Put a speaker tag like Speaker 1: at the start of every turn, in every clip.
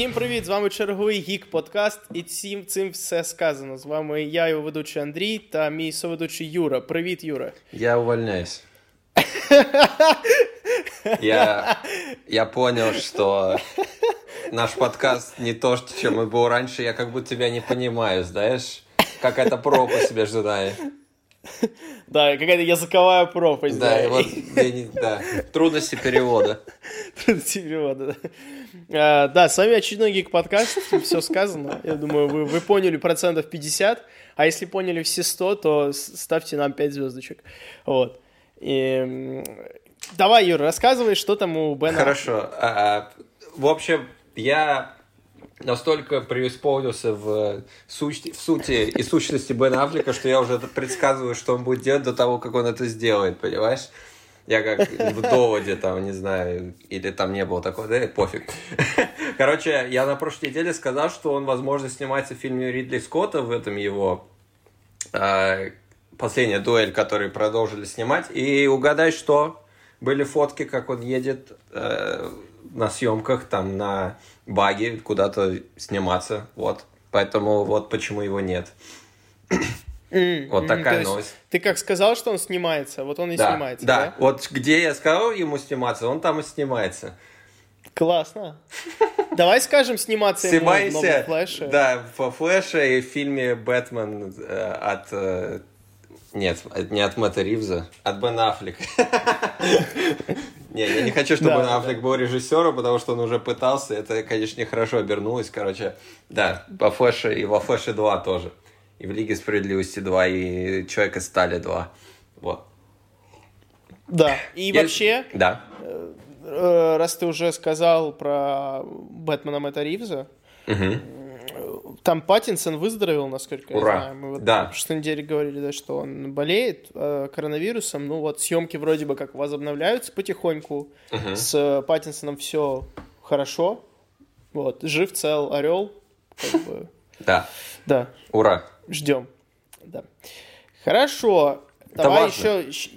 Speaker 1: Всім привіт! З вами черговий гік подкаст, і цим цим все сказано. З вами я, його ведучий Андрій та мій соведучий Юра. Привіт, Юра.
Speaker 2: Я увольняюсь. Я, я понял, что наш подкаст не то, чем он был раньше. Я как будто тебя не понимаю, знаешь? Как это пропасть между нами.
Speaker 1: Да, какая-то языковая пропасть.
Speaker 2: Да, и вот я не- да. трудности перевода.
Speaker 1: Трудности перевода, да. А, Да, с вами очередной гик подкаст, все сказано. Я думаю, вы, вы поняли процентов 50, а если поняли все 100, то ставьте нам 5 звездочек. Вот. И, давай, Юра, рассказывай, что там у Бена.
Speaker 2: Хорошо. А, в общем, я настолько преисполнился в, суть, в сути и сущности Бен Аффлека, что я уже предсказываю, что он будет делать до того, как он это сделает, понимаешь? Я как в доводе там, не знаю, или там не было такого, да, пофиг. Короче, я на прошлой неделе сказал, что он, возможно, снимается в фильме Ридли Скотта, в этом его а, последняя дуэль, который продолжили снимать. И угадай, что были фотки, как он едет э, на съемках, там на баге куда-то сниматься. Вот. Поэтому вот почему его нет.
Speaker 1: М,
Speaker 2: Вот такая
Speaker 1: есть
Speaker 2: новость.
Speaker 1: Ты как сказал, что он снимается, вот он и
Speaker 2: Да,
Speaker 1: снимается,
Speaker 2: да.
Speaker 1: да?
Speaker 2: Вот где я сказал ему сниматься, он там и снимается.
Speaker 1: Классно. Давай скажем сниматься ему в
Speaker 2: Снимайся,
Speaker 1: флеше.
Speaker 2: да, в флеше и в фильме «Бэтмен» э, от... э, Нет, не от Мэтта Ривза, от Бен Аффлека. Не, я не хочу, чтобы
Speaker 1: Да.
Speaker 2: Аффлек был режиссером, потому что он уже пытался. Это, конечно, нехорошо обернулось. Короче, да, во Флэше и во Флэше 2 тоже. И в Лиге Справедливости 2, и Человека Стали 2. Вот.
Speaker 1: Да. И
Speaker 2: Я-
Speaker 1: вообще,
Speaker 2: Да.
Speaker 1: э, раз ты уже сказал про Бэтмена Мэтта Ривза,
Speaker 2: Мгм.
Speaker 1: там Паттинсон выздоровел, насколько
Speaker 2: Ура.
Speaker 1: я знаю. Мы вот
Speaker 2: Да.
Speaker 1: в прошлой неделе говорили, да, что он болеет э, коронавирусом. Ну вот съемки вроде бы как возобновляются потихоньку.
Speaker 2: Мгм.
Speaker 1: С Паттинсоном все хорошо. Вот, жив, цел, орел. Как бы,
Speaker 2: Да.
Speaker 1: да,
Speaker 2: Ура.
Speaker 1: Ждем. Да. Хорошо. Давай
Speaker 2: важно.
Speaker 1: еще...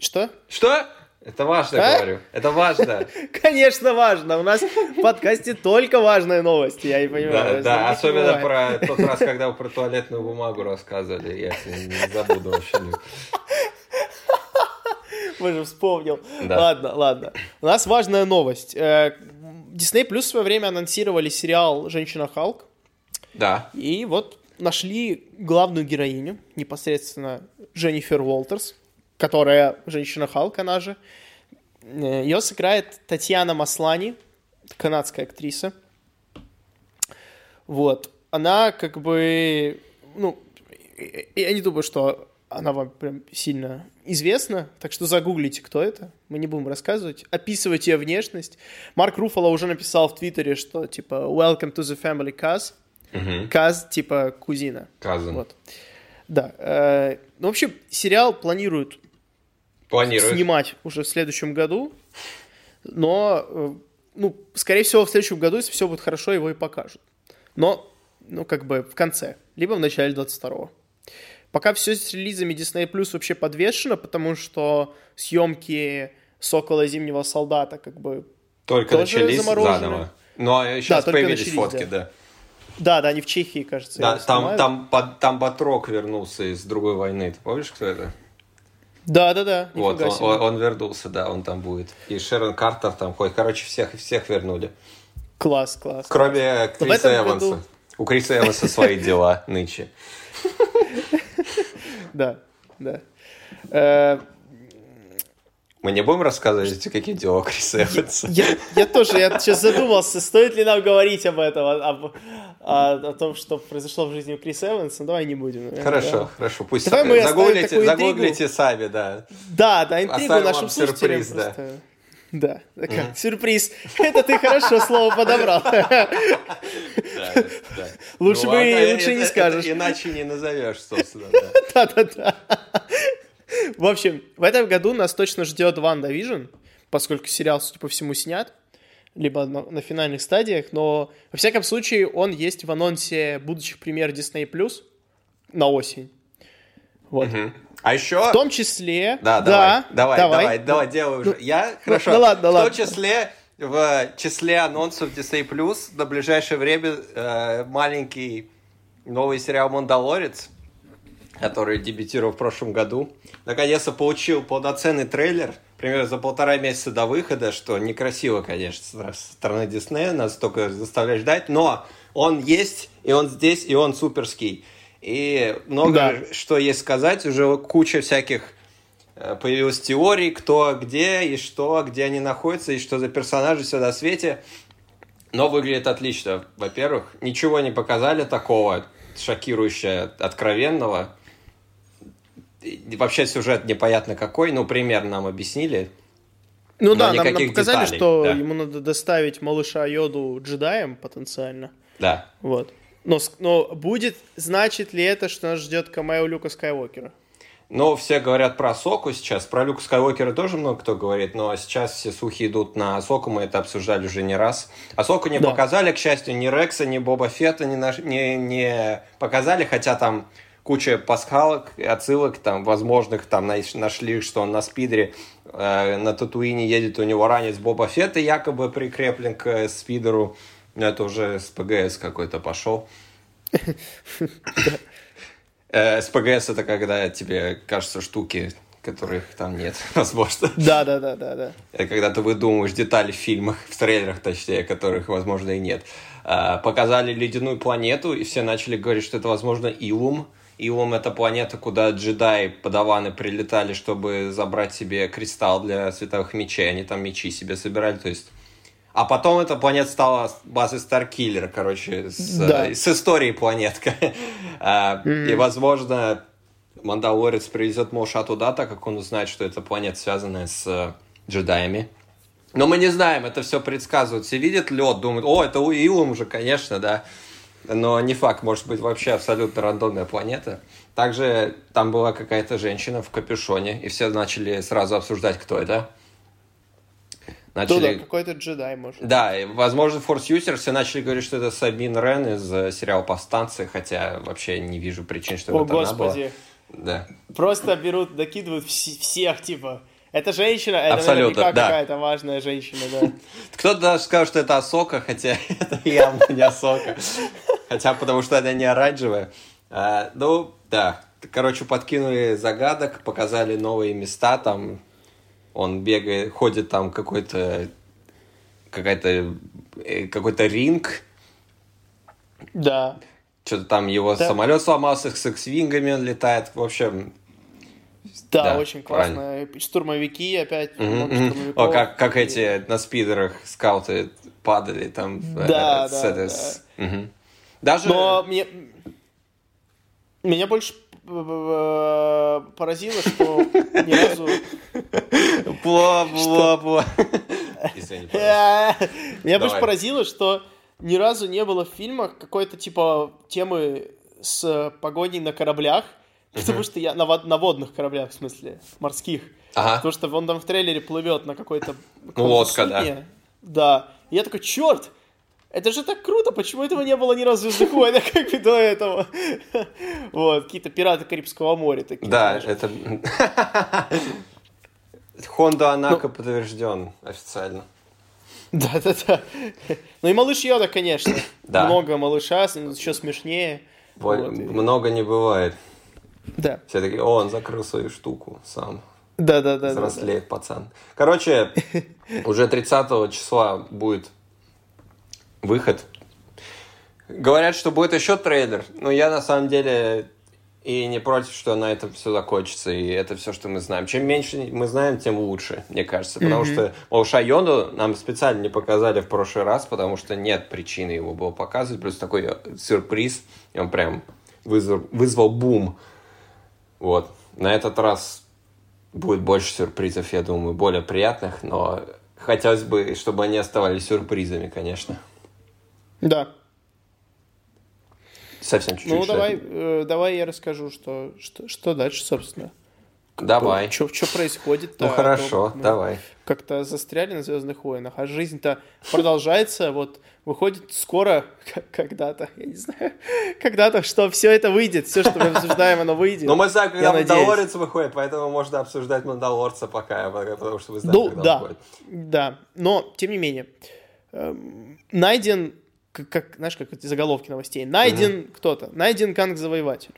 Speaker 1: Что?
Speaker 2: Что? Это важно,
Speaker 1: А?
Speaker 2: говорю. Это важно.
Speaker 1: Конечно, важно. У нас в подкасте только важные новости, я не
Speaker 2: Да,
Speaker 1: понимаю.
Speaker 2: да, особенно про тот раз, когда вы про туалетную бумагу рассказывали, я это не забуду вообще.
Speaker 1: Мы же вспомнил.
Speaker 2: Да.
Speaker 1: Ладно, ладно. У нас важная новость. Э, Disney Plus в свое время анонсировали сериал «Женщина Халк».
Speaker 2: Да.
Speaker 1: И вот нашли главную героиню, непосредственно Дженнифер Уолтерс, которая женщина Халк, она же. Э, Ее сыграет Татьяна Маслани, канадская актриса. Вот. Она как бы, ну, я не думаю, что она вам прям сильно известна, так что загуглите, кто это. Мы не будем рассказывать. Описывать ее внешность. Марк Руфало уже написал в Твиттере, что типа «Welcome to the family, Kaz».
Speaker 2: Мгм.
Speaker 1: Каз, типа кузина.
Speaker 2: Казан.
Speaker 1: Вот. Да. э, ну, вообще, сериал планируют
Speaker 2: Планируешь?
Speaker 1: снимать уже в следующем году, но, э, ну, скорее всего, в следующем году, если все будет хорошо, его и покажут. Но, ну, как бы в конце, либо в начале 22-го. Пока все с релизами Disney Plus вообще подвешено, потому что съемки «Сокола зимнего солдата» как бы...
Speaker 2: Только
Speaker 1: Тоже
Speaker 2: начались
Speaker 1: заморожены.
Speaker 2: заново. Но сейчас
Speaker 1: только
Speaker 2: появились
Speaker 1: начались,
Speaker 2: фотки,
Speaker 1: да.
Speaker 2: да.
Speaker 1: Да, да, они в Чехии, кажется,
Speaker 2: Да, там, там, Ба- там Батрок вернулся из другой войны. Ты помнишь, кто это?
Speaker 1: Да, да, да.
Speaker 2: Вот, он, он- он вернулся, да, он там будет. И Шерон Картер там ходит. Короче, всех, всех вернули.
Speaker 1: Класс, класс.
Speaker 2: Кроме
Speaker 1: в
Speaker 2: Криса Эванса.
Speaker 1: году-
Speaker 2: У Криса Эванса свои дела нынче.
Speaker 1: Да, да.
Speaker 2: Мы не будем рассказывать, какие дела у Криса Эванса?
Speaker 1: Я, я тоже, я сейчас задумался, стоит ли нам говорить об этом, о, об- о- о том, что произошло в жизни у Криса Эванса. Давай не будем. наверное,
Speaker 2: Хорошо,
Speaker 1: да.
Speaker 2: хорошо, пусть
Speaker 1: Давай мы
Speaker 2: загуглите, загуглите сами, да.
Speaker 1: Да, да, интригу
Speaker 2: Оставим
Speaker 1: нашим слушателям
Speaker 2: сюрприз, да.
Speaker 1: просто. Да, да, как, сюрприз. Это ты хорошо слово подобрал. Лучше бы
Speaker 2: ладно,
Speaker 1: и- лучше не скажешь.
Speaker 2: Иначе не назовешь, собственно, да.
Speaker 1: Да-да-да. В общем, в этом году нас точно ждет WandaVision, поскольку сериал, судя по всему, снят, либо на, на финальных стадиях, но, во всяком случае, он есть в анонсе будущих премьер Disney+, Plus на осень. Вот.
Speaker 2: Мгм. А еще...
Speaker 1: В том числе...
Speaker 2: Да, давай, давай, давай, давай, делай уже.
Speaker 1: Ну,
Speaker 2: Я,
Speaker 1: ну,
Speaker 2: хорошо.
Speaker 1: ну ладно,
Speaker 2: В
Speaker 1: ладно.
Speaker 2: том числе в числе анонсов Disney Plus на ближайшее время э, маленький новый сериал «Мандалорец», который дебютировал в прошлом году, наконец-то получил полноценный трейлер, примерно за полтора месяца до выхода, что некрасиво, конечно, со стороны Диснея, нас только заставляет ждать, но он есть, и он здесь, и он суперский. И много да. что есть сказать, уже куча всяких э, появилась теорий, кто где и что, где они находятся, и что за персонажи все на свете. Но выглядит отлично. Во-первых, ничего не показали такого шокирующего, откровенного. Вообще сюжет непонятно какой, ну, примерно нам объяснили.
Speaker 1: Ну да, нам, нам показали, деталей, что да. ему надо доставить малыша Йоду джедаем потенциально.
Speaker 2: Да.
Speaker 1: Вот. Но, но будет, значит ли это, что нас ждет камео Люка Скайуокера?
Speaker 2: Ну, все говорят про Соку сейчас, про Люка Скайуокера тоже много кто говорит, но сейчас все слухи идут на Соку, мы это обсуждали уже не раз. А Соку не да. показали, к счастью, ни Рекса, ни Боба Фетта не, наш... не, не показали, хотя там куча пасхалок, отсылок там возможных, там нашли, что он на спидере э, на Татуине едет, у него ранец Боба Фетта якобы прикреплен к э, спидеру. Ну, это уже с ПГС какой-то пошел. Э, с ПГС это когда тебе кажется штуки, которых там нет, возможно.
Speaker 1: Да, да, да, да, да.
Speaker 2: Это когда ты выдумываешь детали в фильмах, в трейлерах, точнее, которых, возможно, и нет. А, показали ледяную планету, и все начали говорить, что это, возможно, Илум. Илум — это планета, куда джедаи, подаваны прилетали, чтобы забрать себе кристалл для световых мечей. Они там мечи себе собирали, то есть а потом эта планета стала базой Старкиллер, короче, с, да. с историей планетка. mm-hmm. И, возможно, Мандалорец привезет Моша туда, так как он узнает, что это планета, связанная с э, джедаями. Но мы не знаем, это все предсказывают. Все видят лед, думают, о, это Уилум уже, конечно, да. Но не факт, может быть вообще абсолютно рандомная планета. Также там была какая-то женщина в капюшоне, и все начали сразу обсуждать, кто это
Speaker 1: начали... Ну да, какой-то джедай, может.
Speaker 2: Да, и, возможно, Force User все начали говорить, что это Сабин Рен из э, сериала «Повстанцы», хотя вообще не вижу причин, чтобы О, это господи. она была. Да.
Speaker 1: Просто берут, докидывают вс- всех, типа, это женщина, это Абсолютно, наверняка да. какая-то важная женщина, да.
Speaker 2: Кто-то даже скажет, что это Асока, хотя это явно не Асока. Хотя потому что она не оранжевая. А, ну, да. Короче, подкинули загадок, показали новые места, там он бегает, ходит там какой-то какая-то э, какой-то ринг.
Speaker 1: Да.
Speaker 2: Что-то там его да. самолет сломался, с X-вингами он летает. В общем,
Speaker 1: да, да очень классно. Правильно. Штурмовики опять.
Speaker 2: Mm-hmm. О, как, как эти на спидерах скауты падали там.
Speaker 1: Да, э, да,
Speaker 2: это,
Speaker 1: да.
Speaker 2: Угу. Даже...
Speaker 1: Но мне... Меня больше поразило, что ни разу...
Speaker 2: Бла-бла-бла.
Speaker 1: Меня больше поразило, что ни разу не было в фильмах какой-то типа темы с погоней на кораблях, потому что я на, на водных кораблях, в смысле, морских. Ага. Потому что он там в трейлере плывет на какой-то...
Speaker 2: Ну, лодка, да.
Speaker 1: Да. И я такой, черт, это же так круто, почему этого не было ни разу в Звездных войнах, как и до этого? Вот, какие-то пираты Карибского моря такие.
Speaker 2: Да, это... Хонда Анака подтвержден официально.
Speaker 1: Да-да-да. Ну и малыш Йода, конечно. Да. Много малыша, еще смешнее.
Speaker 2: Много не бывает.
Speaker 1: Да.
Speaker 2: Все такие, о, он закрыл свою штуку сам.
Speaker 1: Да-да-да.
Speaker 2: Взрослеет да, да. пацан. Короче, уже 30 числа будет выход. Говорят, что будет еще трейлер, но я на самом деле и не против, что на этом все закончится, и это все, что мы знаем. Чем меньше мы знаем, тем лучше, мне кажется. Потому mm-hmm. что малыша Йоду нам специально не показали в прошлый раз, потому что нет причины его было показывать. Плюс такой сюрприз, и он прям вызвал, вызвал бум. Вот. На этот раз будет больше сюрпризов, я думаю, более приятных, но хотелось бы, чтобы они оставались сюрпризами, конечно.
Speaker 1: Да.
Speaker 2: Совсем чуть-чуть.
Speaker 1: Ну, давай, э, давай я расскажу, что, что, что дальше, собственно.
Speaker 2: Давай.
Speaker 1: Что происходит?
Speaker 2: Ну хорошо, давай.
Speaker 1: Как-то застряли на Звездных войнах, а жизнь-то продолжается. Вот выходит скоро, когда-то, я не знаю, когда-то, что все это выйдет, все, что мы обсуждаем, оно выйдет.
Speaker 2: Но мы знаем, когда Мандалорец выходит, поэтому можно обсуждать Мандалорца пока, потому что вы знаете,
Speaker 1: ну,
Speaker 2: когда
Speaker 1: да,
Speaker 2: выходит.
Speaker 1: Да, но, тем не менее, эм, найден, как, как, знаешь, как эти заголовки новостей, найден mm-hmm. кто-то, найден Канг-завоеватель.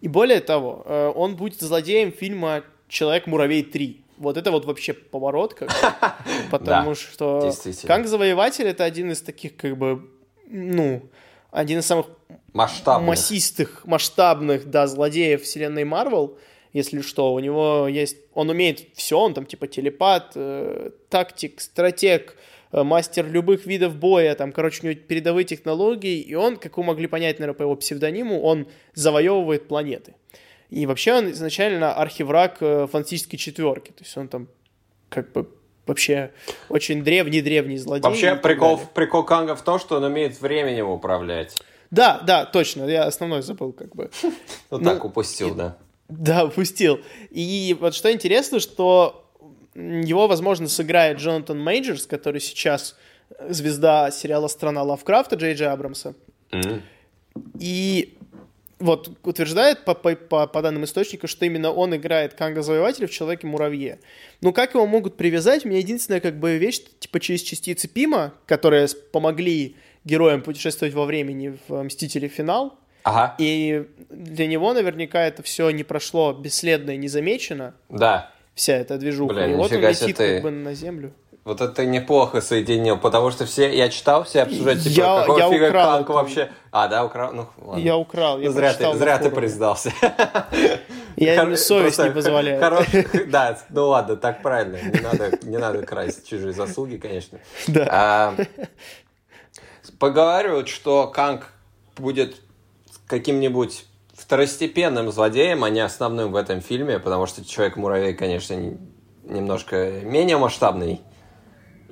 Speaker 1: И более того, э, он будет злодеем фильма «Человек-муравей 3». Вот это вот вообще поворот, как потому что Канг Завоеватель это один из таких, как бы, ну, один из самых
Speaker 2: масштабных.
Speaker 1: массистых, масштабных, да, злодеев вселенной Марвел. Если что, у него есть, он умеет все, он там типа телепат, э, тактик, стратег, э, мастер любых видов боя, там, короче, у него передовые технологии, и он, как вы могли понять, наверное, по его псевдониму, он завоевывает планеты. И вообще он изначально архивраг э, фантастической четверки. То есть он там как бы вообще очень древний-древний злодей.
Speaker 2: Вообще прикол, прикол Канга в том, что он умеет временем управлять.
Speaker 1: Да, да, точно. Я основной забыл как бы.
Speaker 2: Ну так, упустил, да.
Speaker 1: Да, упустил. И вот что интересно, что его, возможно, сыграет Джонатан Мейджерс, который сейчас звезда сериала «Страна Лавкрафта» Джей Джей Абрамса. И вот утверждает по, по, по, по данным источника, что именно он играет Канга Завоевателя в Человеке-муравье. Ну, как его могут привязать? У меня единственная как бы вещь, типа через частицы Пима, которые помогли героям путешествовать во времени в «Мстители. Финал».
Speaker 2: Ага.
Speaker 1: И для него наверняка это все не прошло бесследно и незамечено.
Speaker 2: Да.
Speaker 1: Вся эта движуха. Бля, и вот он летит ты... как бы на землю.
Speaker 2: Вот это неплохо соединил, потому что все, я читал все обсуждать, типа, я, какого я фига украл Канг вообще... А, да, украл? Ну, ладно.
Speaker 1: Я украл, я
Speaker 2: ну, зря ты, зря ты признался.
Speaker 1: Я Хор... совесть не позволяю.
Speaker 2: Хорош... Да, ну ладно, так правильно. Не надо, не надо красть чужие заслуги, конечно.
Speaker 1: Да. А,
Speaker 2: поговаривают, что Канг будет каким-нибудь второстепенным злодеем, а не основным в этом фильме, потому что Человек-муравей, конечно, немножко менее масштабный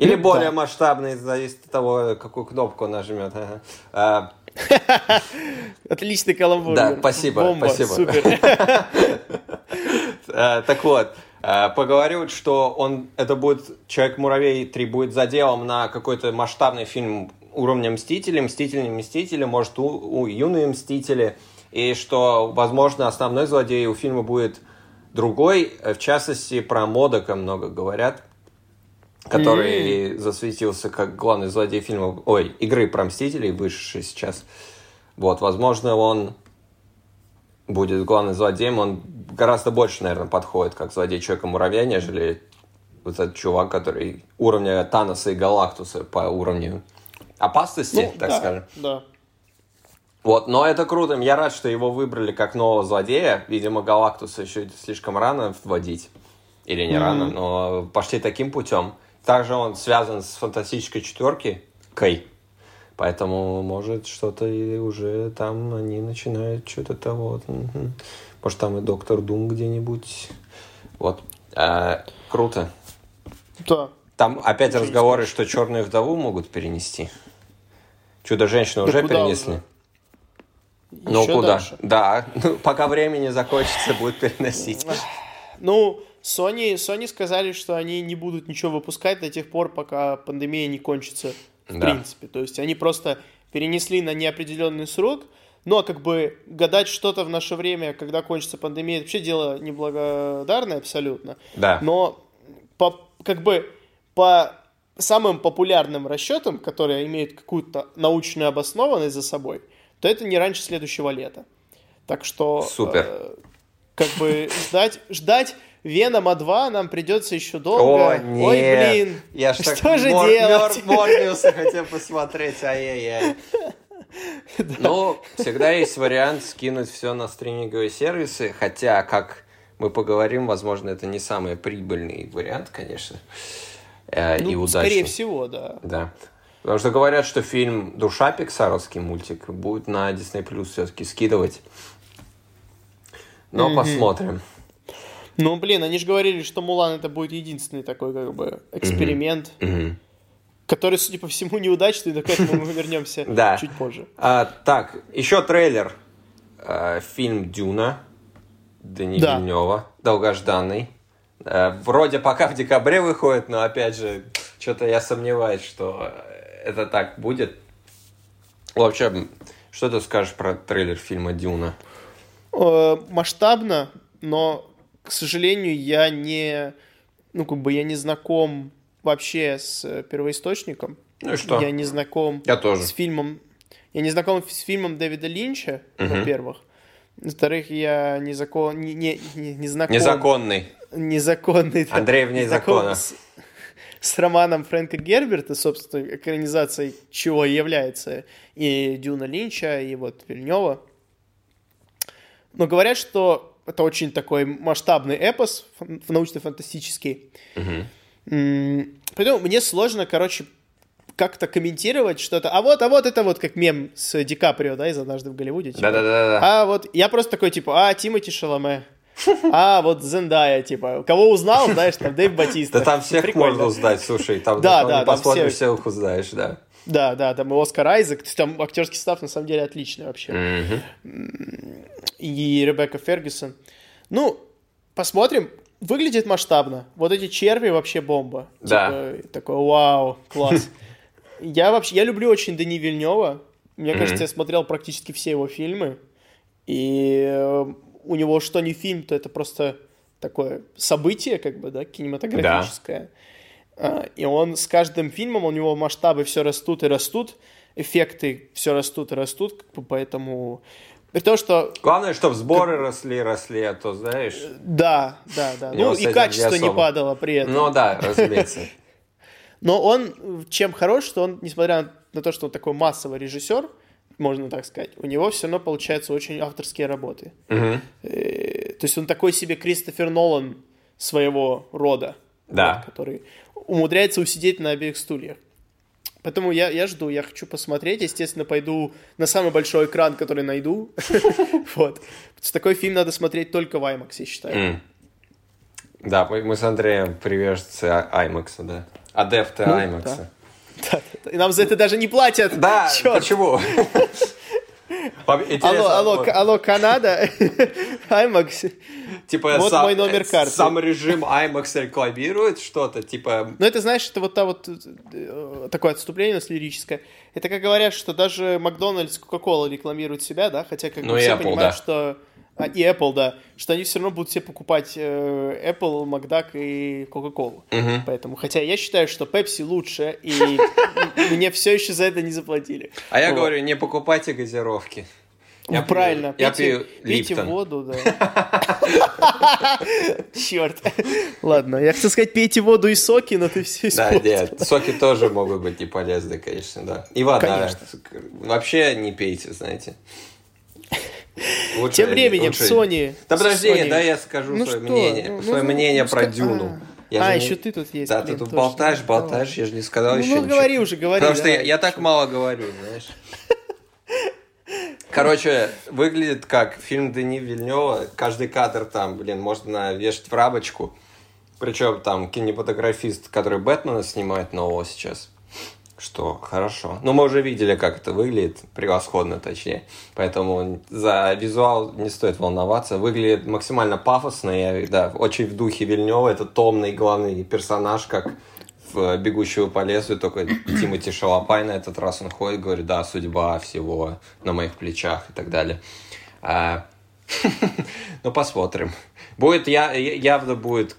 Speaker 2: или ну, более да. масштабный, зависит от того, какую кнопку нажмет. А,
Speaker 1: Отличный каламбур.
Speaker 2: Да, спасибо,
Speaker 1: Бомба,
Speaker 2: спасибо.
Speaker 1: Супер.
Speaker 2: А, так вот, а, поговаривают, что он, это будет Человек-муравей 3 будет заделом на какой-то масштабный фильм уровня Мстители, Мстители, Мстители, может, у, у юные Мстители, и что, возможно, основной злодей у фильма будет другой, в частности, про Модока много говорят, который mm. засветился как главный злодей фильма, ой, игры про Мстителей, вышедшей сейчас. Вот, возможно, он будет главным злодеем, он гораздо больше, наверное, подходит как злодей Человека-муравья, нежели вот этот чувак, который уровня Таноса и Галактуса по уровню опасности, ну, так
Speaker 1: да,
Speaker 2: скажем.
Speaker 1: Да.
Speaker 2: Вот, но это круто. Я рад, что его выбрали как нового злодея. Видимо, Галактуса еще слишком рано вводить. Или не mm-hmm. рано, но пошли таким путем. Также он связан с фантастической четверки Кей. Поэтому, может, что-то и уже там они начинают что-то того. Может, там и Доктор Дум где-нибудь. Вот. А, круто.
Speaker 1: Да.
Speaker 2: Там опять Очень разговоры, что черную вдову могут перенести. Чудо-женщину да уже перенесли. Уже? Ну куда? Дальше. Да, ну, пока времени закончится, будет переносить.
Speaker 1: Ну, Sony, Sony сказали, что они не будут ничего выпускать до тех пор, пока пандемия не кончится в да. принципе. То есть они просто перенесли на неопределенный срок, но как бы гадать что-то в наше время, когда кончится пандемия, это вообще дело неблагодарное абсолютно.
Speaker 2: Да.
Speaker 1: Но по, как бы по самым популярным расчетам, которые имеют какую-то научную обоснованность за собой, то это не раньше следующего лета. Так что...
Speaker 2: Супер.
Speaker 1: Э, как бы ждать, ждать Венома 2 нам придется еще долго.
Speaker 2: О, нет. Ой, блин. Я
Speaker 1: что так же мор- делать?
Speaker 2: Морбиуса хотел посмотреть, ай-яй-яй. Ну, всегда есть вариант скинуть все на стриминговые сервисы, хотя, как мы поговорим, возможно, это не самый прибыльный вариант, конечно, э, ну, и удачный.
Speaker 1: Скорее всего, да.
Speaker 2: Да. Потому что говорят, что фильм «Душа» пиксаровский мультик будет на Disney Plus все-таки скидывать. Но mm-hmm. посмотрим.
Speaker 1: Ну, блин, они же говорили, что Мулан это будет единственный такой, как бы, эксперимент,
Speaker 2: mm-hmm.
Speaker 1: который, судя по всему, неудачный, но к этому мы вернемся чуть позже.
Speaker 2: А, так, еще трейлер. А, фильм «Дюна». Дани
Speaker 1: Да.
Speaker 2: Вильнева, долгожданный. Э, Вроде пока в декабре выходит, но опять же, что-то я сомневаюсь, что это так будет. В общем, что ты скажешь про трейлер фильма Дюна?
Speaker 1: Э, масштабно, но, к сожалению, я не, ну, как бы я не знаком вообще с э, первоисточником.
Speaker 2: Ну и что?
Speaker 1: Я не знаком
Speaker 2: Я тоже.
Speaker 1: с фильмом. Я не знаком с фильмом Дэвида Линча,
Speaker 2: Мгм.
Speaker 1: во-первых. Во-вторых, я не, закон, не, не, не, не знаком...
Speaker 2: Незаконный.
Speaker 1: Незаконный. да,
Speaker 2: Андрей вне закона.
Speaker 1: С, с романом Фрэнка Герберта, собственно, экранизацией чего является и Дюна Линча, и вот Вильнева. Но говорят, что это очень такой масштабный эпос фан- научно-фантастический. М, Поэтому мне сложно, короче, как-то комментировать что-то. А вот, а вот это вот как мем с Ди Каприо, да, из «Однажды в Голливуде». типа.
Speaker 2: Да-да-да.
Speaker 1: А вот я просто такой, типа, а, Тимати Шаломе. А, вот Зендая, типа. Кого узнал, знаешь, там, Дэйв Батиста.
Speaker 2: Да там всех
Speaker 1: Прикольно.
Speaker 2: можно узнать, слушай, там
Speaker 1: Да,
Speaker 2: да, посмотришь,
Speaker 1: все-
Speaker 2: всех узнаешь, да.
Speaker 1: Да, да, там и Оскар Айзек. Там актерский состав на самом деле отличный вообще.
Speaker 2: Мгм.
Speaker 1: И Ребекка Фергюсон. Ну, посмотрим. Выглядит масштабно. Вот эти черви вообще бомба.
Speaker 2: Да.
Speaker 1: Типа, такой, вау, класс. Я вообще, я люблю очень Дани Вильнева. Мне кажется, я смотрел практически все его фильмы. И э, у него что не фильм, то это просто такое событие, как бы, да, кинематографическое. А, И он с каждым фильмом, у него масштабы все растут и растут, эффекты все растут и растут, как бы, поэтому... При том, что
Speaker 2: Главное, чтобы сборы росли, росли, а то, знаешь...
Speaker 1: да, да, да. Ну и качество
Speaker 2: не
Speaker 1: падало при этом.
Speaker 2: Ну да, разумеется.
Speaker 1: Но он чем хорош, что он, несмотря на то, что он такой массовый режиссер, можно так сказать, у него все равно получаются очень авторские работы. Э, То есть он такой себе Кристофер Нолан своего рода.
Speaker 2: Да.
Speaker 1: вот, который умудряется усидеть на обеих стульях. Поэтому я, я жду, я хочу посмотреть. Естественно, пойду на самый большой экран, который найду. Вот. Такой фильм надо смотреть только в IMAX, я считаю.
Speaker 2: Да, мы, с Андреем приверженцы А- IMAX, да. Адепты
Speaker 1: Ну,
Speaker 2: IMAX.
Speaker 1: И нам за это даже не платят.
Speaker 2: Да, почему?
Speaker 1: Алло, алло, алло, Канада, IMAX.
Speaker 2: Типа
Speaker 1: вот
Speaker 2: сам,
Speaker 1: мой номер
Speaker 2: э,
Speaker 1: карты.
Speaker 2: Сам режим IMAX рекламирует что-то, типа...
Speaker 1: Ну, это, знаешь, это вот та вот э, такое отступление у нас лирическое. Это как говорят, что даже Макдональдс, Кока-Кола рекламируют себя, да, хотя как
Speaker 2: Ну
Speaker 1: бы все
Speaker 2: Apple,
Speaker 1: понимают,
Speaker 2: да.
Speaker 1: что а, и Apple, да, что они все равно будут все покупать э, Apple, Макдак и Coca-Cola.
Speaker 2: Мгм.
Speaker 1: Поэтому, хотя я считаю, что Pepsi лучше, и мне все еще за это не заплатили.
Speaker 2: А я говорю, не покупайте газировки.
Speaker 1: Ну,
Speaker 2: Я пью-
Speaker 1: правильно,
Speaker 2: я
Speaker 1: пейте,
Speaker 2: пью
Speaker 1: пейте
Speaker 2: Липтон.
Speaker 1: воду, да. Черт. Ладно, я хотел сказать, пейте воду и соки, но ты все
Speaker 2: Да, нет, соки тоже могут быть не полезны, конечно, да. И вода. Вообще не пейте, знаете. Лучше-
Speaker 1: Тем временем,
Speaker 2: лучше-
Speaker 1: Sony...
Speaker 2: Да подожди,
Speaker 1: Sony-
Speaker 2: да я скажу
Speaker 1: Ну
Speaker 2: свое
Speaker 1: что?
Speaker 2: мнение.
Speaker 1: Ну,
Speaker 2: свое
Speaker 1: ну,
Speaker 2: мнение
Speaker 1: ну,
Speaker 2: про
Speaker 1: ска-
Speaker 2: Дюну.
Speaker 1: А,
Speaker 2: Я
Speaker 1: а,
Speaker 2: не-
Speaker 1: еще ты тут есть.
Speaker 2: Да,
Speaker 1: блин,
Speaker 2: ты тут
Speaker 1: точно.
Speaker 2: болтаешь,
Speaker 1: Да,
Speaker 2: болтаешь, я же не сказал
Speaker 1: Ну,
Speaker 2: еще
Speaker 1: ну, говори уже, говори,
Speaker 2: Потому что я, я так мало говорю, знаешь. Короче, выглядит как фильм Дени Вильнева. Каждый кадр там, блин, можно вешать в рамочку. Причем там кинематографист, который Бэтмена снимает нового сейчас. Что хорошо. Ну, мы уже видели, как это выглядит. Превосходно, точнее. Поэтому за визуал не стоит волноваться. Выглядит максимально пафосно. Я, да, очень в духе Вильнева. Это томный главный персонаж, как в «Бегущего по лесу», только Тимати Шалопай на этот раз он ходит, говорит, да, судьба всего на моих плечах и так далее. А, Ну, посмотрим. Будет, я, явно будет,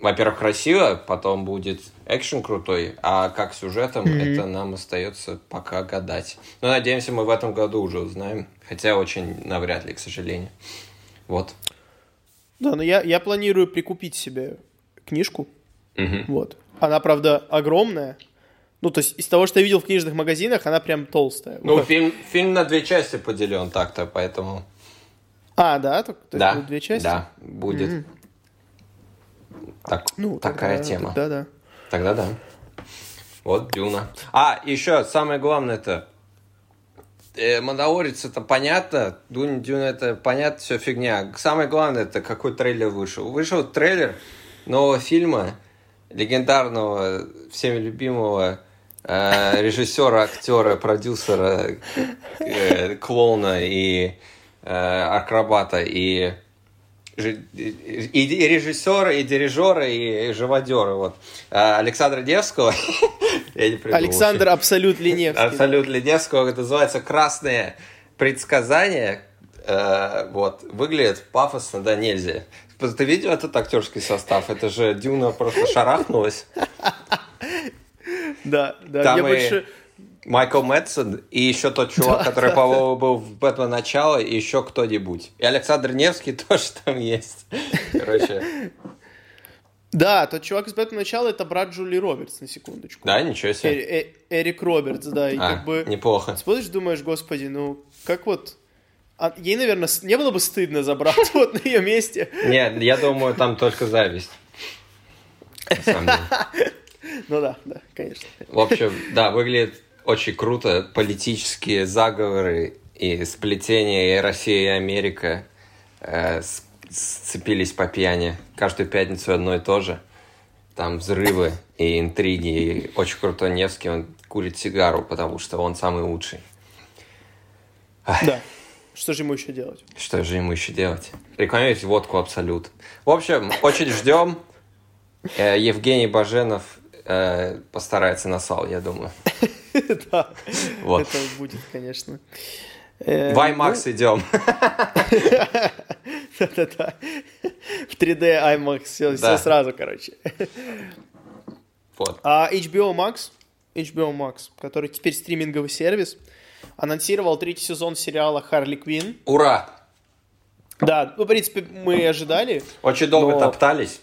Speaker 2: во-первых, красиво, потом будет экшен крутой, а как сюжетом, это нам остается пока гадать. Но надеемся, мы в этом году уже узнаем, хотя очень навряд ли, к сожалению. Вот.
Speaker 1: Да, но я, я планирую прикупить себе книжку.
Speaker 2: Мгм.
Speaker 1: Вот. Она, правда, огромная. Ну, то есть из того, что я видел в книжных магазинах, она прям толстая.
Speaker 2: Ну,
Speaker 1: Вот.
Speaker 2: фильм, фильм на две части поделен так-то, поэтому...
Speaker 1: А, да? То, то есть
Speaker 2: да,
Speaker 1: будут две части?
Speaker 2: Да, будет. Так,
Speaker 1: Ну,
Speaker 2: такая
Speaker 1: тогда-
Speaker 2: тема.
Speaker 1: Да, да.
Speaker 2: Тогда да. Вот Дюна. А, еще самое главное это э, Мандалорец это понятно, Дюна, Дюна это понятно, все фигня. Самое главное это какой трейлер вышел. Вышел трейлер нового фильма легендарного, всеми любимого э, режиссера, актера, продюсера, э, клоуна и э, акробата и и режиссера, и дирижера, и живодера. Вот. А Александра Невского.
Speaker 1: Александр Абсолют Леневский.
Speaker 2: Абсолют Леневского. Это называется «Красные предсказания». Э, вот. Выглядит пафосно, да нельзя. Ты видел этот актерский состав? Это же Дюна просто шарахнулась.
Speaker 1: Да, да. Там я больше
Speaker 2: Майкл Мэтсон и еще тот чувак, да, который, да, по-моему, был в Бэтмен начало, и еще кто-нибудь. И Александр Невский тоже там есть. Короче.
Speaker 1: Да, тот чувак из Бэтмена начала это брат Джули Робертс, на секундочку.
Speaker 2: Да, ничего себе.
Speaker 1: Э -э Эрик Робертс, да. И а, как бы
Speaker 2: неплохо.
Speaker 1: Смотришь, думаешь, господи, ну как вот а ей, наверное, не было бы стыдно забрать вот на ее месте.
Speaker 2: Нет, я думаю, там только зависть.
Speaker 1: Ну да, да, конечно.
Speaker 2: В общем, да, выглядит очень круто. Политические заговоры и сплетения и Россия, и Америка э, сцепились по пьяни. Каждую пятницу одно и то же. Там взрывы и интриги. И очень крутой Невский, он курит сигару, потому что он самый лучший.
Speaker 1: Да. Что же ему еще делать?
Speaker 2: Что же ему еще делать? Рекламировать водку Абсолют. В общем, очень ждем. Э, Евгений Баженов э, постарается на сал, я думаю.
Speaker 1: Да, это будет, конечно.
Speaker 2: Э, в ну, идем.
Speaker 1: Да-да-да. В 3D IMAX все, все сразу, короче.
Speaker 2: Вот.
Speaker 1: А HBO Max, HBO Max, который теперь стриминговый сервис, анонсировал третий сезон сериала Харли Квин.
Speaker 2: Ура!
Speaker 1: Да, ну, в принципе, мы ожидали.
Speaker 2: Очень долго но... топтались.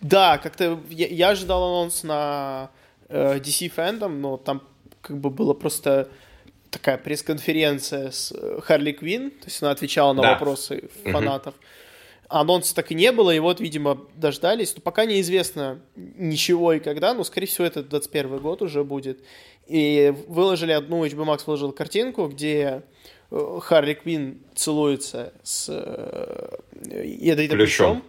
Speaker 1: Да, как-то я, я ожидал анонс на э, DC Fandom, но там как бы было просто такая пресс-конференция с э, Харли Квин, то есть она отвечала на да. вопросы фанатов. Угу. Анонса так и не было, и вот, видимо, дождались. Но пока неизвестно ничего и когда, но, скорее всего, это 21 год уже будет. И выложили одну, HBO Max выложил картинку, где э, Харли Квин целуется с э, ядовитым плющом.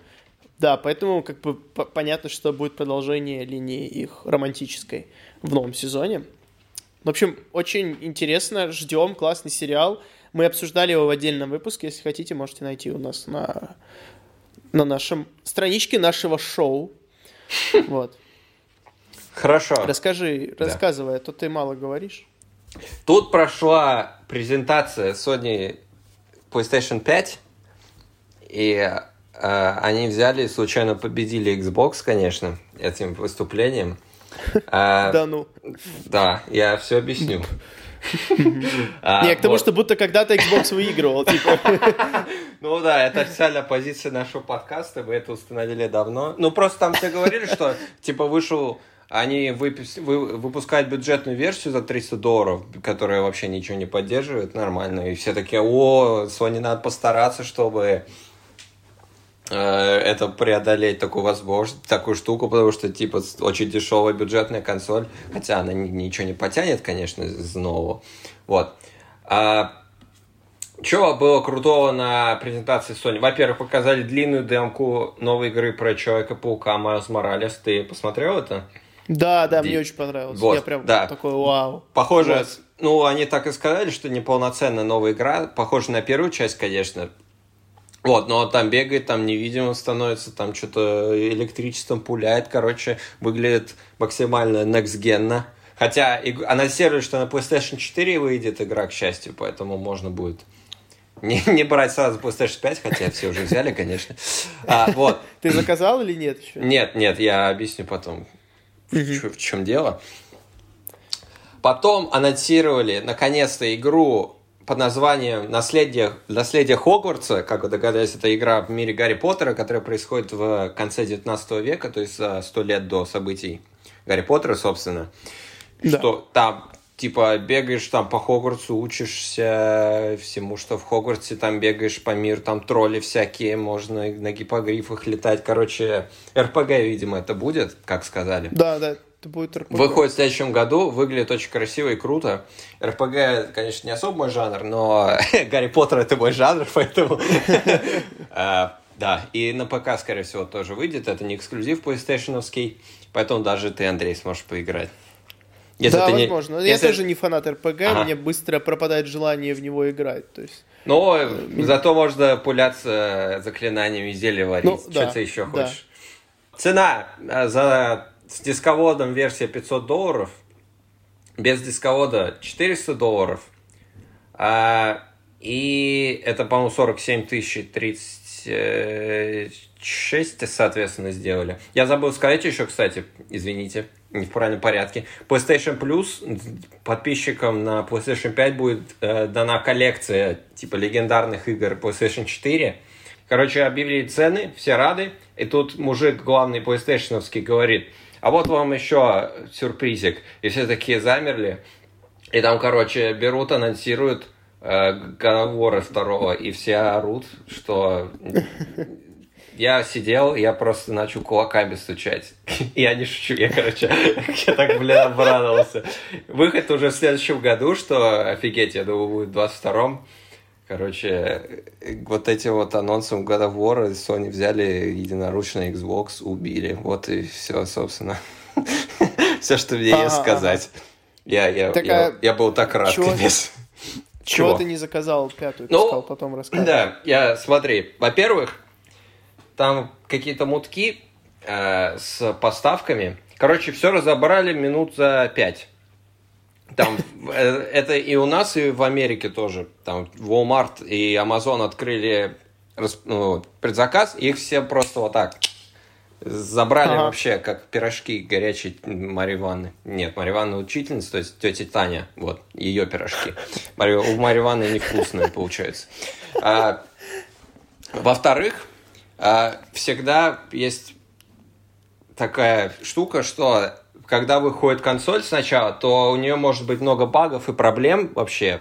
Speaker 1: Да, поэтому как бы понятно, что будет продолжение линии их романтической в новом сезоне. В общем, очень интересно, ждем, классный сериал. Мы обсуждали его в отдельном выпуске, если хотите, можете найти у нас на, на нашем страничке нашего шоу. Вот.
Speaker 2: Хорошо.
Speaker 1: Расскажи, рассказывай, а то ты мало говоришь.
Speaker 2: Тут прошла презентация Sony PlayStation 5, и они взяли, случайно победили Xbox, конечно, этим выступлением.
Speaker 1: А, да ну.
Speaker 2: Да, я все объясню.
Speaker 1: А, Не, к тому, что будто когда-то Xbox выигрывал, типа.
Speaker 2: Ну да, это официальная позиция нашего подкаста, мы это установили давно. Ну просто там все говорили, что типа вышел они вы... выпускают бюджетную версию за 300 долларов, которая вообще ничего не поддерживает нормально. И все такие, о, Sony надо постараться, чтобы это преодолеть такую возможность, такую штуку, потому что, типа, очень дешевая бюджетная консоль, хотя она ничего не потянет, конечно, из нового. Вот. А, что было крутого на презентации Sony? Во-первых, показали длинную демку новой игры про Человека-паука Майлз Моралес. Ты посмотрел это?
Speaker 1: Да, да, Ди... мне очень понравилось. Вот, Я прям да. такой, вау.
Speaker 2: Похоже, Класс. ну, они так и сказали, что неполноценная новая игра. Похоже на первую часть, конечно. Вот, но там бегает, там невидимо становится, там что-то электричеством пуляет, короче, выглядит максимально next Хотя анонсировали, что на PlayStation 4 выйдет игра, к счастью, поэтому можно будет не, не брать сразу PlayStation 5, хотя все уже взяли, конечно. А, вот.
Speaker 1: Ты заказал или нет еще?
Speaker 2: Нет, нет, я объясню потом, в, в чем дело. Потом анонсировали, наконец-то, игру под названием «Наследие, «Наследие Хогвартса», как вы догадались, это игра в мире Гарри Поттера, которая происходит в конце 19 века, то есть за сто лет до событий Гарри Поттера, собственно. Да. Что там типа бегаешь там по Хогвартсу, учишься всему, что в Хогвартсе, там бегаешь по миру, там тролли всякие, можно на гипогрифах летать. Короче, РПГ, видимо, это будет, как сказали.
Speaker 1: Да, да. Это будет
Speaker 2: РПГ. Выходит в следующем году, выглядит очень красиво и круто. РПГ, конечно, не особо мой жанр, но Гарри Поттер это мой жанр, поэтому... А, да, и на ПК, скорее всего, тоже выйдет. Это не эксклюзив PlayStation, поэтому даже ты, Андрей, сможешь поиграть.
Speaker 1: Если да, возможно. Не... Если... Я тоже не фанат РПГ, ага. мне быстро пропадает желание в него играть. То есть...
Speaker 2: Но э, зато можно пуляться заклинаниями зелья варить. Ну, Что да, ты еще хочешь? Да. Цена э, за с дисководом версия 500 долларов, без дисковода 400 долларов. А, и это, по-моему, 47 тысяч 36, соответственно, сделали. Я забыл сказать еще, кстати, извините, не в правильном порядке. PlayStation Plus подписчикам на PlayStation 5 будет э, дана коллекция типа легендарных игр PlayStation 4. Короче, объявили цены, все рады. И тут мужик, главный PlayStation говорит, а вот вам еще сюрпризик. И все такие замерли. И там, короче, берут, анонсируют э, второго, и все орут, что я сидел, я просто начал кулаками стучать. Я не шучу, я, короче, я так, блин, обрадовался. Выход уже в следующем году, что офигеть, я думаю, будет в 22-м. Короче, вот этим вот анонсом God of War Sony взяли единоручно Xbox, убили. Вот и все, собственно. Все, что мне есть сказать. Я, я, я, я был так рад, капец.
Speaker 1: Чего ты не заказал пятую? Ты ну, сказал, потом рассказать.
Speaker 2: Да, я, смотри, во-первых, там какие-то мутки э, с поставками. Короче, все разобрали минут за пять. Там э, это и у нас, и в Америке тоже. Там Walmart и Amazon открыли ну, предзаказ, их все просто вот так забрали ага. вообще, как пирожки горячие Ивановны. Нет, Ивановна учительница, то есть тетя Таня, вот, ее пирожки. Марья, у Марьи Ивановны невкусные получаются. А, во-вторых, а, всегда есть такая штука, что когда выходит консоль сначала, то у нее может быть много багов и проблем вообще.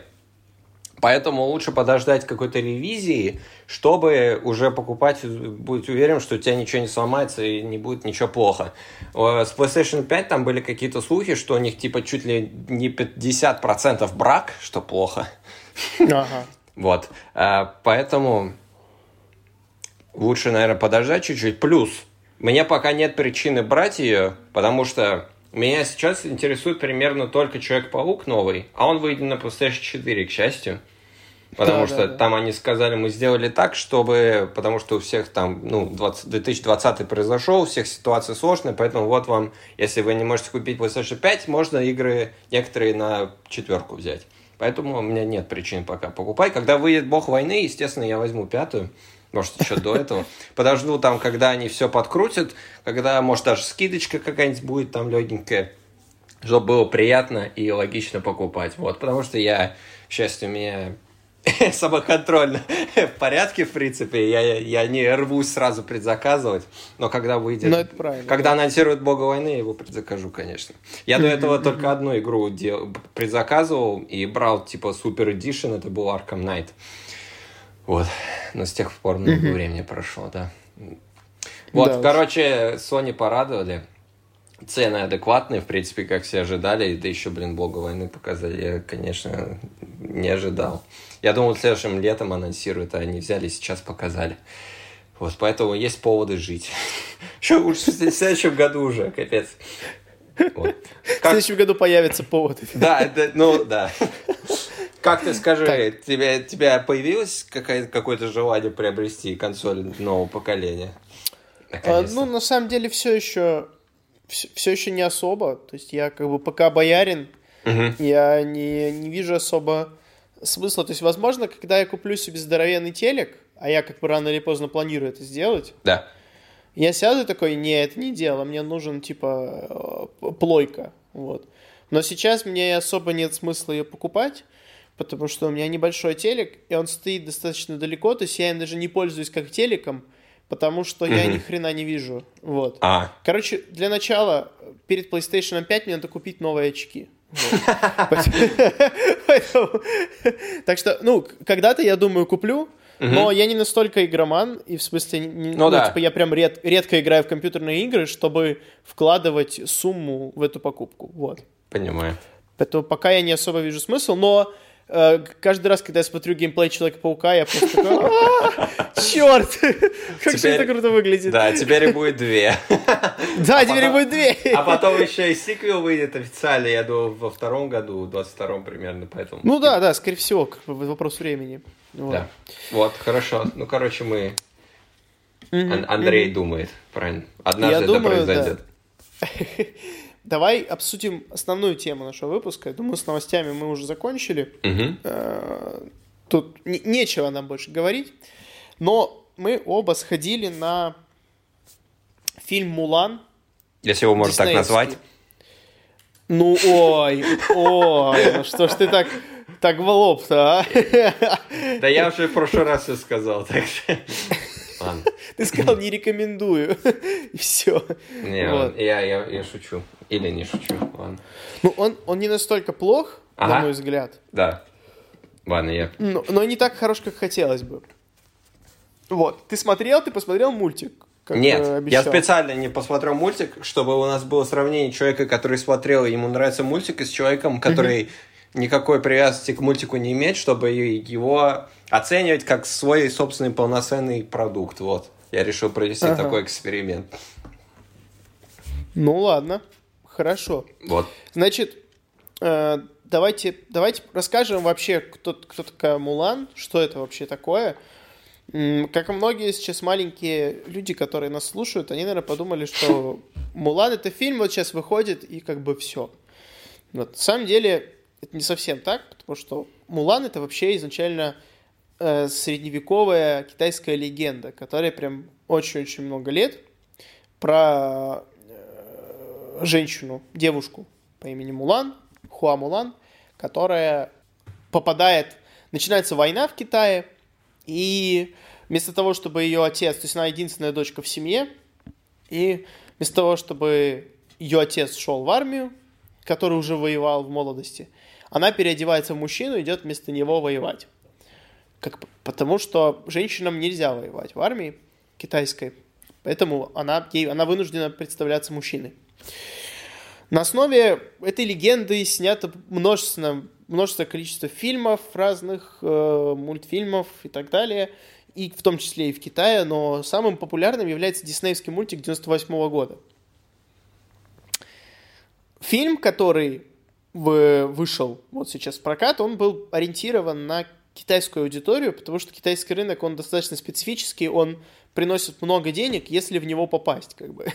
Speaker 2: Поэтому лучше подождать какой-то ревизии, чтобы уже покупать, быть уверен, что у тебя ничего не сломается и не будет ничего плохо. С PlayStation 5 там были какие-то слухи, что у них типа чуть ли не 50% брак, что плохо. Ага. Вот. А, поэтому лучше, наверное, подождать чуть-чуть. Плюс, мне пока нет причины брать ее, потому что меня сейчас интересует примерно только Человек-паук новый, а он выйдет на PlayStation 4, к счастью. Потому да, что да, да. там они сказали, мы сделали так, чтобы... Потому что у всех там, ну, 20, 2020 произошел, у всех ситуация сложная, поэтому вот вам, если вы не можете купить PlayStation 5, можно игры некоторые на четверку взять. Поэтому у меня нет причин пока покупать. Когда выйдет Бог войны, естественно, я возьму пятую может, еще до этого. Подожду там, когда они все подкрутят, когда, может, даже скидочка какая-нибудь будет там легенькая, чтобы было приятно и логично покупать. Вот, потому что я, к счастью, у меня самоконтроль в порядке, в принципе. Я, я не рвусь сразу предзаказывать, но когда выйдет...
Speaker 1: Но это правильно.
Speaker 2: Когда да. анонсируют Бога войны, я его предзакажу, конечно. Я до этого только одну игру дел, предзаказывал и брал, типа, Super Edition, это был Arkham Knight. Вот. Но с тех пор много mm-hmm. времени прошло, да. Вот, да, короче, Sony порадовали. Цены адекватные, в принципе, как все ожидали. Да еще, блин, Бога войны показали. Я, конечно, не ожидал. Я думал, следующим летом анонсируют, а они взяли и сейчас показали. Вот, поэтому есть поводы жить. Что лучше в следующем году уже, капец.
Speaker 1: Вот. Как... В следующем году появится повод.
Speaker 2: Да, это, ну да. Как ты скажи, так. тебе, тебя появилось какое-то желание приобрести консоль нового поколения?
Speaker 1: А, ну, на самом деле, все еще, все, все еще не особо. То есть я как бы пока боярин, угу. я не, не вижу особо смысла. То есть, возможно, когда я куплю себе здоровенный телек, а я как бы рано или поздно планирую это сделать,
Speaker 2: да.
Speaker 1: я сяду такой, не, это не дело, мне нужен, типа, э, плойка, вот. Но сейчас мне особо нет смысла ее покупать, потому что у меня небольшой телек, и он стоит достаточно далеко, то есть я им даже не пользуюсь как телеком, потому что mm-hmm. я ни хрена не вижу. Вот.
Speaker 2: А.
Speaker 1: Короче, для начала, перед PlayStation 5 мне надо купить новые очки. Так что, ну, когда-то, я думаю, куплю, но я не настолько игроман, и в смысле, ну, ну типа, я прям редко играю в компьютерные игры, чтобы вкладывать сумму в эту покупку. Вот.
Speaker 2: Понимаю.
Speaker 1: Поэтому пока я не особо вижу смысл, но каждый раз, когда я смотрю геймплей Человека-паука, я просто такой, черт, как же это круто выглядит.
Speaker 2: Да, теперь и будет две.
Speaker 1: Да, теперь и будет две.
Speaker 2: А потом еще и сиквел выйдет официально, я думаю, во втором году, в 22-м примерно, поэтому...
Speaker 1: Ну да, да, скорее всего, вопрос времени.
Speaker 2: Да. Вот, хорошо. Ну, короче, мы... Андрей думает, правильно. Однажды это произойдет.
Speaker 1: Давай обсудим основную тему нашего выпуска. Я думаю, с новостями мы уже закончили. Угу. Тут нечего нам больше говорить. Но мы оба сходили на фильм «Мулан».
Speaker 2: Если его можно так назвать.
Speaker 1: Ну, ой, ой, ну что ж ты так, так в лоб-то, а?
Speaker 2: Да я уже в прошлый раз все сказал, так что...
Speaker 1: Ладно. Ты сказал, не рекомендую. И все.
Speaker 2: Не, вот. я, я, я шучу. Или не шучу. Ладно.
Speaker 1: Ну, он, он не настолько плох, ага. на мой взгляд.
Speaker 2: Да. Ладно, я...
Speaker 1: Но, но не так хорош, как хотелось бы. Вот. Ты смотрел, ты посмотрел мультик?
Speaker 2: Как Нет, обещал. я специально не посмотрел мультик, чтобы у нас было сравнение человека, который смотрел, и ему нравится мультик, и с человеком, который никакой привязанности к мультику не имеет, чтобы его оценивать как свой собственный полноценный продукт. Вот. Я решил провести ага. такой эксперимент.
Speaker 1: Ну ладно, хорошо.
Speaker 2: Вот.
Speaker 1: Значит, э, давайте, давайте расскажем вообще, кто, кто такая Мулан, что это вообще такое. Как и многие сейчас маленькие люди, которые нас слушают, они, наверное, подумали, что Мулан это фильм, вот сейчас выходит, и как бы все. Вот. На самом деле, это не совсем так, потому что Мулан это вообще изначально э, средневековая китайская легенда, которая прям очень-очень много лет про э, женщину, девушку по имени Мулан, Хуа Мулан, которая попадает, начинается война в Китае, и вместо того, чтобы ее отец, то есть она единственная дочка в семье, и вместо того, чтобы ее отец шел в армию, который уже воевал в молодости, она переодевается в мужчину и идет вместо него воевать. Как, потому что женщинам нельзя воевать в армии китайской, поэтому она, ей, она вынуждена представляться мужчиной. На основе этой легенды снято множество, множество количество фильмов разных, э, мультфильмов и так далее, и в том числе и в Китае, но самым популярным является диснеевский мультик 98 -го года. Фильм, который вышел вот сейчас в прокат, он был ориентирован на китайскую аудиторию, потому что китайский рынок, он достаточно специфический, он приносит много денег, если в него попасть, как бы.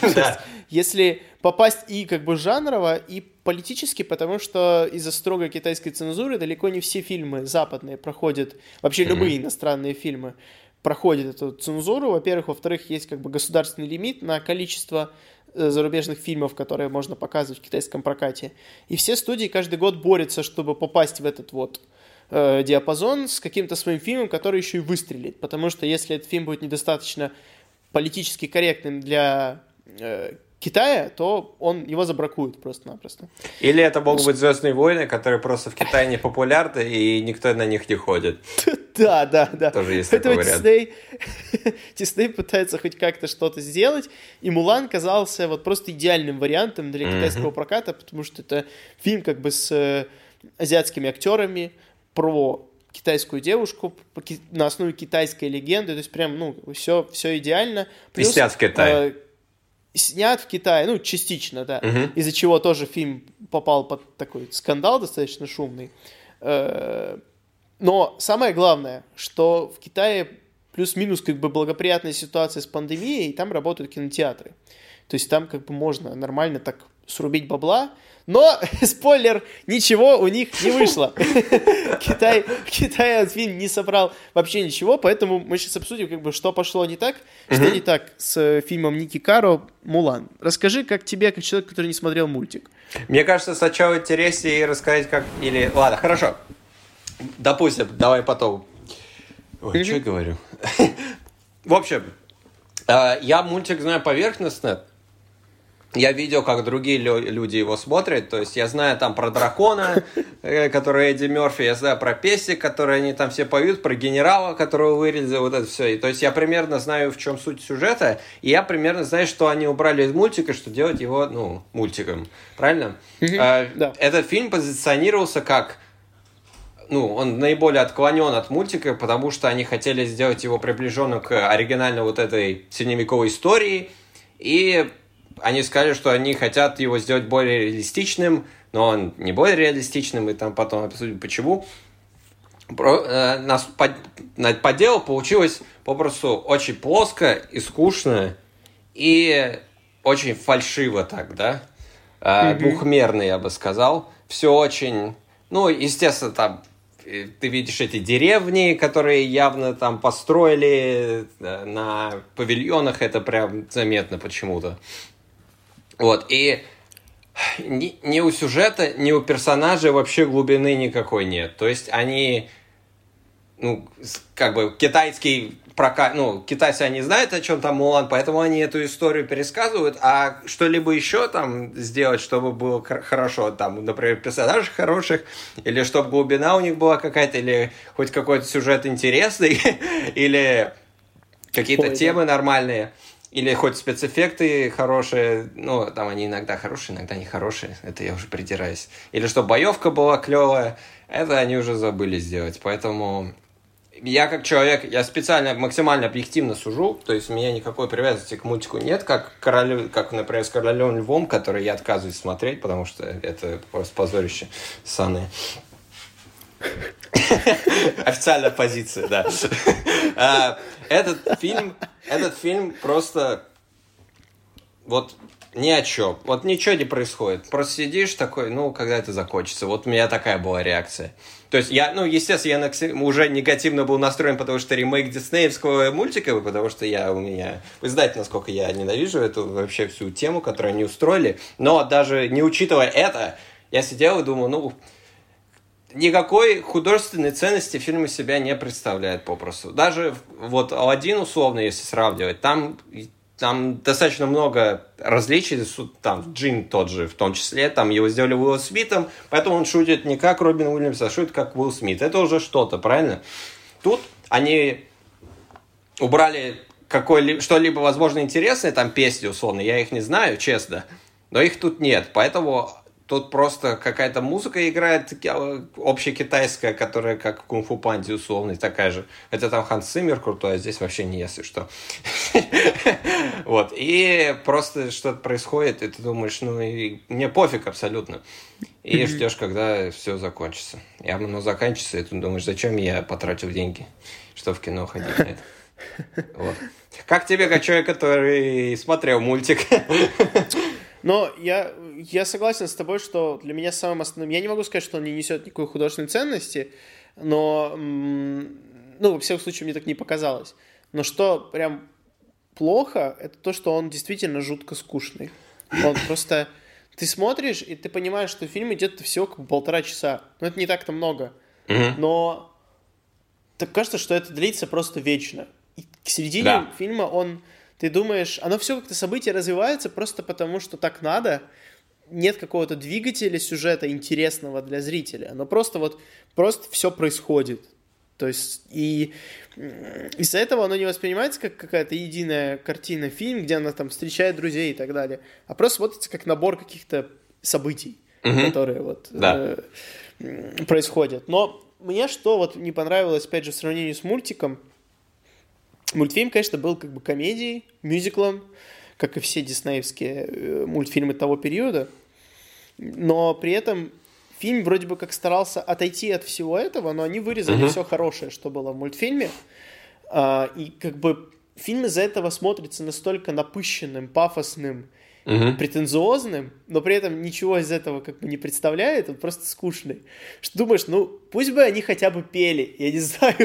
Speaker 1: Если попасть и как бы жанрово, и политически, потому что из-за строгой китайской цензуры далеко не все фильмы западные проходят, вообще любые иностранные фильмы проходят эту цензуру. Во-первых, во-вторых, есть как бы государственный лимит на количество зарубежных фильмов, которые можно показывать в китайском прокате. И все студии каждый год борются, чтобы попасть в этот вот э, диапазон с каким-то своим фильмом, который еще и выстрелит. Потому что если этот фильм будет недостаточно политически корректным для э, Китая, то он его забракует просто-напросто.
Speaker 2: Или это могут быть Звездные войны, которые просто в Китае не популярны, и никто на них не ходит.
Speaker 1: Да, да, да.
Speaker 2: Тоже есть вариант. Дисней,
Speaker 1: Дисней пытается хоть как-то что-то сделать, и Мулан казался вот просто идеальным вариантом для китайского проката, потому что это фильм как бы с э, азиатскими актерами про китайскую девушку на основе китайской легенды, то есть прям, ну, все, все идеально.
Speaker 2: Плюс, снят в Китае.
Speaker 1: Снят в Китае, ну, частично, да, угу. из-за чего тоже фильм попал под такой скандал достаточно шумный. Э, но самое главное, что в Китае плюс-минус как бы благоприятная ситуация с пандемией, и там работают кинотеатры. То есть там как бы можно нормально так срубить бабла, но, спойлер, ничего у них не вышло. Китай, Китай этот фильм не собрал вообще ничего, поэтому мы сейчас обсудим, как бы, что пошло не так, что не так с э, фильмом Ники Каро «Мулан». Расскажи, как тебе, как человек, который не смотрел мультик.
Speaker 2: Мне кажется, сначала интереснее рассказать, как... Или... Ладно, хорошо. Допустим, давай потом. Ой, что я говорю? В общем, э, я мультик знаю поверхностно, я видел, как другие люди его смотрят, то есть я знаю там про дракона, э, который Эдди Мерфи, я знаю про песик, который они там все поют, про генерала, которого вырезали, вот это все. И, то есть я примерно знаю, в чем суть сюжета, и я примерно знаю, что они убрали из мультика, что делать его, ну, мультиком. Правильно?
Speaker 1: А,
Speaker 2: да. Этот фильм позиционировался как ну, он наиболее отклонен от мультика, потому что они хотели сделать его приближенным к оригинальной вот этой средневековой истории, и они сказали, что они хотят его сделать более реалистичным, но он не более реалистичным, и там потом обсудим почему. Про, э, нас под, по делу получилось попросту очень плоско и скучно, и очень фальшиво так, да? Э, mm-hmm. Двухмерно, я бы сказал. Все очень... Ну, естественно, там э, ты видишь эти деревни, которые явно там построили э, на павильонах, это прям заметно почему-то. Вот, и ни, ни у сюжета, ни у персонажей вообще глубины никакой нет. То есть они, ну, как бы китайский прокат, ну, китайцы, они знают, о чем там Мулан, поэтому они эту историю пересказывают, а что-либо еще там сделать, чтобы было хорошо, там, например, персонажей хороших, или чтобы глубина у них была какая-то, или хоть какой-то сюжет интересный, или какие-то темы нормальные или хоть спецэффекты хорошие, ну, там они иногда хорошие, иногда не хорошие, это я уже придираюсь. Или что боевка была клевая, это они уже забыли сделать, поэтому я как человек, я специально максимально объективно сужу, то есть у меня никакой привязанности к мультику нет, как, королю, как например, с Королем Львом, который я отказываюсь смотреть, потому что это просто позорище саны. Официальная позиция, да. А, этот фильм, этот фильм просто вот ни о чем. Вот ничего не происходит. Просто сидишь такой, ну, когда это закончится. Вот у меня такая была реакция. То есть я, ну, естественно, я уже негативно был настроен, потому что ремейк диснеевского мультика, потому что я у меня... Вы знаете, насколько я ненавижу эту вообще всю тему, которую они устроили. Но даже не учитывая это, я сидел и думал, ну, никакой художественной ценности фильм из себя не представляет попросту. Даже вот Алладин условно, если сравнивать, там, там достаточно много различий, там Джин тот же в том числе, там его сделали Уилл Смитом, поэтому он шутит не как Робин Уильямс, а шутит как Уилл Смит. Это уже что-то, правильно? Тут они убрали какой-либо, что-либо, возможно, интересное, там песни условно, я их не знаю, честно, но их тут нет, поэтому Тут просто какая-то музыка играет общекитайская, которая как кунг-фу панди условный, такая же. Это там Ханс Циммер крутой, а здесь вообще не если что. Вот. И просто что-то происходит, и ты думаешь, ну, и мне пофиг абсолютно. И ждешь, когда все закончится. И оно заканчивается, и ты думаешь, зачем я потратил деньги, что в кино ходить на это. Вот. Как тебе, как человек, который смотрел мультик?
Speaker 1: Но я, я согласен с тобой, что для меня самым основным... Я не могу сказать, что он не несет никакой художественной ценности, но, ну, во всяком случае, мне так не показалось. Но что прям плохо, это то, что он действительно жутко скучный. Он просто... Ты смотришь, и ты понимаешь, что фильм идет всего как полтора часа. Ну, это не так-то много. Но так кажется, что это длится просто вечно. И к середине да. фильма он ты думаешь, оно все как-то события развивается просто потому, что так надо, нет какого-то двигателя сюжета интересного для зрителя, оно просто вот, просто все происходит. То есть, и из-за этого оно не воспринимается как какая-то единая картина, фильм, где она там встречает друзей и так далее, а просто смотрится как набор каких-то событий, угу. которые вот да. э, происходят. Но мне что вот не понравилось, опять же, в сравнении с мультиком – Мультфильм, конечно, был как бы комедией, мюзиклом, как и все диснеевские э, мультфильмы того периода. Но при этом фильм вроде бы как старался отойти от всего этого, но они вырезали uh-huh. все хорошее, что было в мультфильме. А, и как бы фильм из-за этого смотрится настолько напыщенным, пафосным, угу. претенциозным, но при этом ничего из этого как бы не представляет, он просто скучный. Что думаешь, ну, пусть бы они хотя бы пели, я не знаю.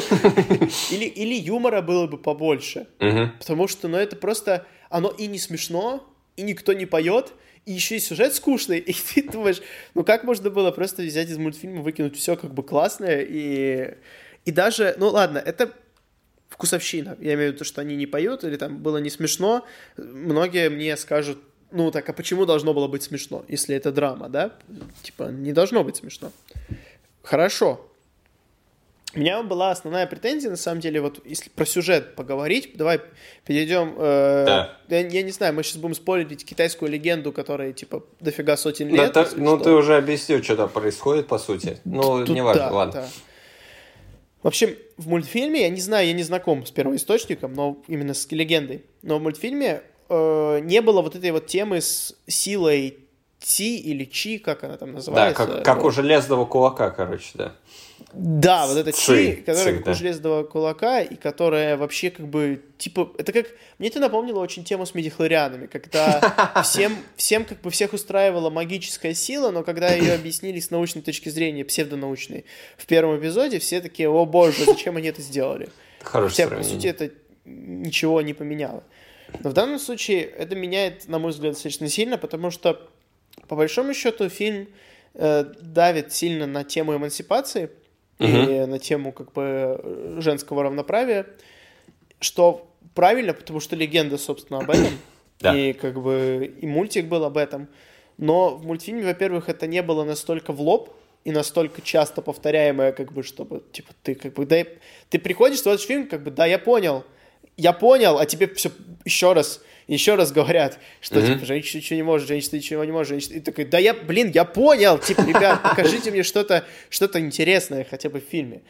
Speaker 1: Или, или юмора было бы побольше. Угу. Потому что, ну, это просто... Оно и не смешно, и никто не поет, и еще и сюжет скучный, и ты думаешь, ну как можно было просто взять из мультфильма, выкинуть все как бы классное, и, и даже, ну ладно, это вкусовщина, я имею в виду, что они не поют, или там было не смешно, многие мне скажут, ну так, а почему должно было быть смешно, если это драма, да? Типа, не должно быть смешно. Хорошо. У меня была основная претензия, на самом деле, вот если про сюжет поговорить, давай перейдем... Э, да. я, я не знаю, мы сейчас будем спорить китайскую легенду, которая, типа, дофига сотен лет.
Speaker 2: Да, так, ну, ты уже объяснил, что там происходит, по сути. Ну, Тут, неважно, да, ладно. Да.
Speaker 1: В общем, в мультфильме, я не знаю, я не знаком с первоисточником, но именно с легендой, но в мультфильме э, не было вот этой вот темы с силой Ти или Чи, как она там называется.
Speaker 2: Да, как, как у железного кулака, короче, да.
Speaker 1: Да, вот это Чи, которая как да. у железного кулака, и которая вообще как бы, типа, это как, мне это напомнило очень тему с медихлорианами, когда всем, всем как бы всех устраивала магическая сила, но когда ее объяснили с научной точки зрения, псевдонаучной, в первом эпизоде все такие, о боже, зачем они это сделали?
Speaker 2: Хорошее
Speaker 1: Хотя, по сути, это ничего не поменяло. Но в данном случае это меняет, на мой взгляд, достаточно сильно, потому что, по большому счету, фильм э, давит сильно на тему эмансипации, угу. и на тему как бы женского равноправия, что правильно, потому что легенда, собственно, об этом. Да. И как бы и мультик был об этом. Но в мультфильме, во-первых, это не было настолько в лоб и настолько часто повторяемое, как бы, чтобы, типа, ты как бы, да, ты приходишь, смотришь фильм, как бы, да, я понял, я понял, а тебе все еще раз, еще раз говорят, что, mm-hmm. типа, женщина ничего не может, женщина ничего не может, женщина... И такой, да я, блин, я понял, типа, ребят, покажите мне что-то что интересное хотя бы в фильме.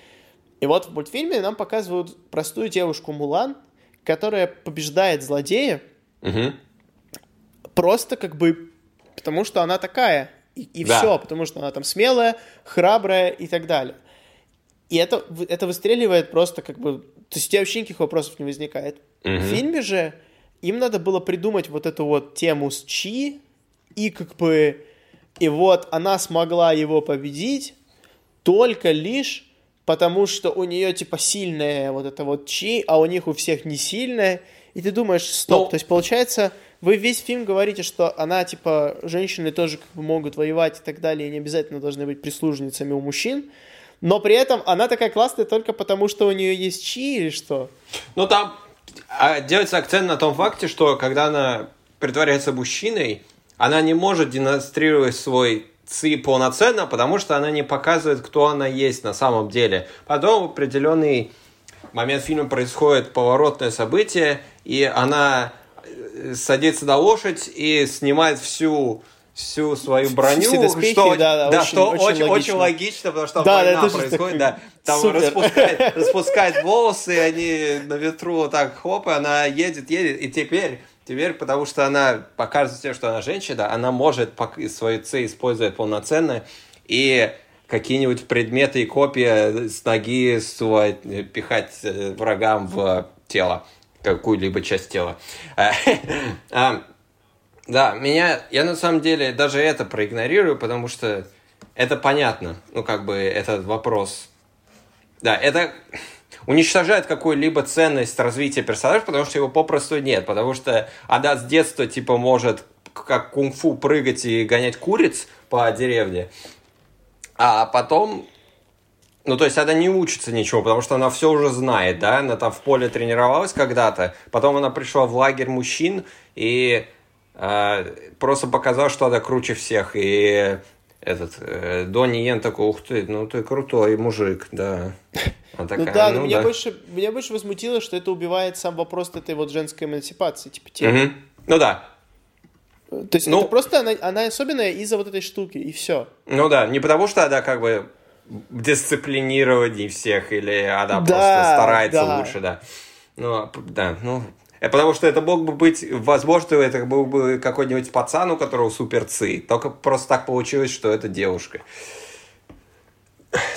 Speaker 1: И вот в мультфильме нам показывают простую девушку Мулан, которая побеждает злодея, mm-hmm. просто как бы потому что она такая, и, и да. все, потому что она там смелая, храбрая и так далее. И это, это выстреливает просто как бы то есть у тебя вообще никаких вопросов не возникает. Угу. В фильме же им надо было придумать вот эту вот тему с Чи, и как бы... И вот она смогла его победить только лишь потому, что у нее типа сильная вот эта вот Чи, а у них у всех не сильная. И ты думаешь, стоп, ну... то есть получается, вы весь фильм говорите, что она типа, женщины тоже как бы могут воевать и так далее, и не обязательно должны быть прислужницами у мужчин но при этом она такая классная только потому, что у нее есть чи или что?
Speaker 2: Ну, там а, делается акцент на том факте, что когда она притворяется мужчиной, она не может демонстрировать свой ци полноценно, потому что она не показывает, кто она есть на самом деле. Потом в определенный момент фильма происходит поворотное событие, и она э, садится на лошадь и снимает всю всю свою броню, все доспехи, что, да, да, да, очень, что очень, очень, логично. очень логично, потому что да, война да, происходит, да, там распускает, распускает волосы, они на ветру вот так хоп, и она едет, едет, и теперь Теперь, потому что она показывает тем, что она женщина, она может свою Ц использовать полноценно, и какие-нибудь предметы и копии с ноги свой, пихать э, врагам в тело, какую-либо часть тела. Да, меня, я на самом деле даже это проигнорирую, потому что это понятно, ну, как бы, этот вопрос. Да, это уничтожает какую-либо ценность развития персонажа, потому что его попросту нет, потому что она с детства, типа, может как кунг-фу прыгать и гонять куриц по деревне, а потом ну, то есть она не учится ничего, потому что она все уже знает, да, она там в поле тренировалась когда-то, потом она пришла в лагерь мужчин, и просто показал, что она круче всех. И этот э, Донни Йен такой, ух ты, ну ты крутой мужик, да.
Speaker 1: Она такая, ну да, но ну, меня, да. Больше, меня больше возмутило, что это убивает сам вопрос этой вот женской эмансипации, типа темы.
Speaker 2: Угу. Ну да.
Speaker 1: То есть ну, это просто она, она особенная из-за вот этой штуки, и все.
Speaker 2: Ну да, не потому что она как бы дисциплинированнее всех, или она да, просто старается да. лучше, да. Ну, да, ну, потому что это мог бы быть, возможно, это был бы какой-нибудь пацан, у которого супер ци. Только просто так получилось, что это девушка.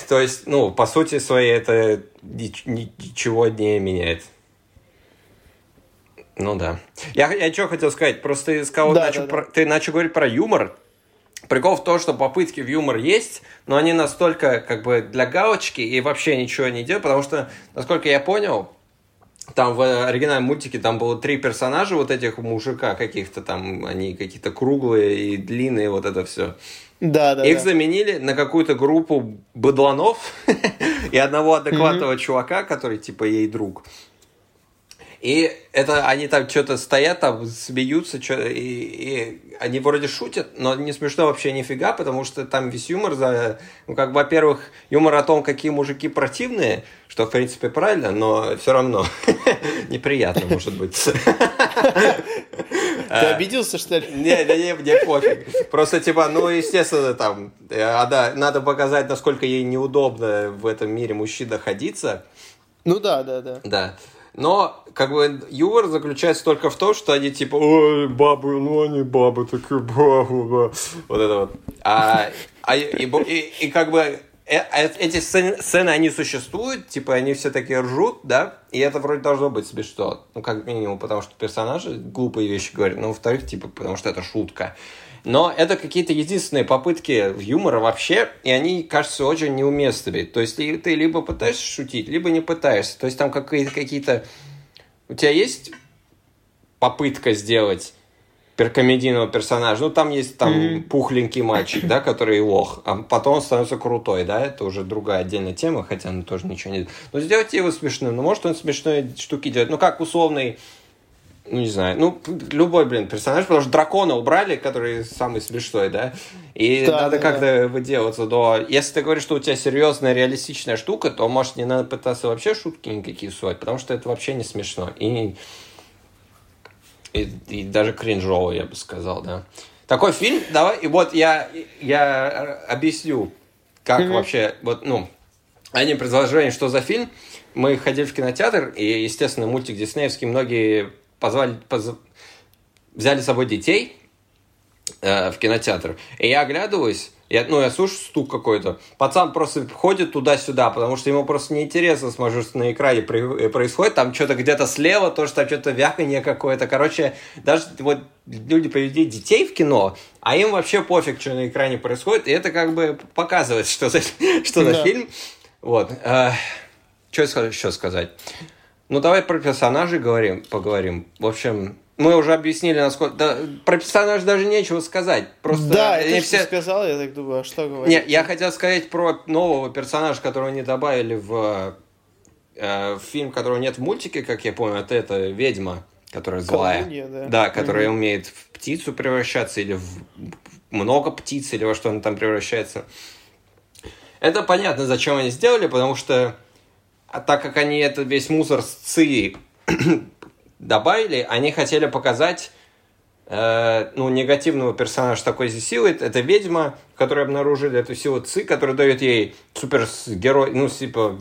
Speaker 2: То есть, ну, по сути своей, это ничего не меняет. Ну да. Я, я что хотел сказать, просто ты сказал, да, начал, да, про, ты начал говорить про юмор. Прикол в том, что попытки в юмор есть, но они настолько как бы для галочки и вообще ничего не делают, потому что, насколько я понял, там в оригинальном мультике там было три персонажа вот этих мужика каких-то там, они какие-то круглые и длинные, вот это все.
Speaker 1: Да, да.
Speaker 2: Их
Speaker 1: да.
Speaker 2: заменили на какую-то группу быдланов и одного адекватного чувака, который типа ей друг. И это они там что-то стоят, там смеются, что, и, и они вроде шутят, но не смешно вообще нифига, потому что там весь юмор за... Ну, как, во-первых, юмор о том, какие мужики противные, что, в принципе, правильно, но все равно неприятно, может быть.
Speaker 1: Ты обиделся, что ли?
Speaker 2: Не, не, не, мне пофиг. Просто, типа, ну, естественно, там, а, да, надо показать, насколько ей неудобно в этом мире мужчин находиться.
Speaker 1: Ну да, да, да.
Speaker 2: Да. Но, как бы, юмор заключается только в том, что они типа, ой, бабы, ну они бабы, такие бабы, да. Вот это вот. А, а и, и, и как бы э, э, эти сцены, сцены, они существуют, типа, они все такие ржут, да, и это вроде должно быть смешно. Ну, как минимум, потому что персонажи глупые вещи говорят, ну, во-вторых, типа, потому что это шутка. Но это какие-то единственные попытки юмора вообще, и они кажутся очень неуместными. То есть ты либо пытаешься шутить, либо не пытаешься. То есть там какие-то... У тебя есть попытка сделать перкомедийного персонажа. Ну, там есть там mm-hmm. пухленький мальчик, да, который лох, а потом он становится крутой, да, это уже другая отдельная тема, хотя он тоже ничего не... Но сделайте его смешным, ну, может, он смешные штуки делает. Ну, как условный ну, не знаю, ну, любой, блин, персонаж, потому что дракона убрали, который самый смешной, да, и да, надо да, как-то да. выделаться, но если ты говоришь, что у тебя серьезная, реалистичная штука, то, может, не надо пытаться вообще шутки никакие сувать, потому что это вообще не смешно, и, и, и даже кринжово, я бы сказал, да. Такой фильм, давай, и вот я, я объясню, как mm-hmm. вообще, вот, ну, одним предложением, что за фильм, мы ходили в кинотеатр, и, естественно, мультик диснеевский многие позвали, поз... взяли с собой детей э, в кинотеатр. И я оглядываюсь, я, ну, я слышу стук какой-то. Пацан просто ходит туда-сюда, потому что ему просто неинтересно, смотрю, что на экране при, происходит. Там что-то где-то слева, то, что там что-то вяканье какое-то. Короче, даже вот люди привели детей в кино, а им вообще пофиг, что на экране происходит. И это как бы показывает, что за, что за фильм. Вот. Э, что еще сказать? Ну, давай про персонажей говорим, поговорим. В общем, мы уже объяснили, насколько... Да, про персонажей даже нечего сказать. Просто
Speaker 1: да, это все... сказал, я так думаю, а что говорить?
Speaker 2: Нет, я хотел сказать про нового персонажа, которого они добавили в, э, в фильм, которого нет в мультике, как я помню, это, это ведьма, которая злая. Колдунья, да. Да, которая угу. умеет в птицу превращаться или в много птиц, или во что она там превращается. Это понятно, зачем они сделали, потому что а так как они этот весь мусор с ЦИ добавили, они хотели показать э, ну, негативного персонажа такой же силы. Это ведьма, которая обнаружили эту силу ЦИ, которая дает ей супергерой, ну, типа,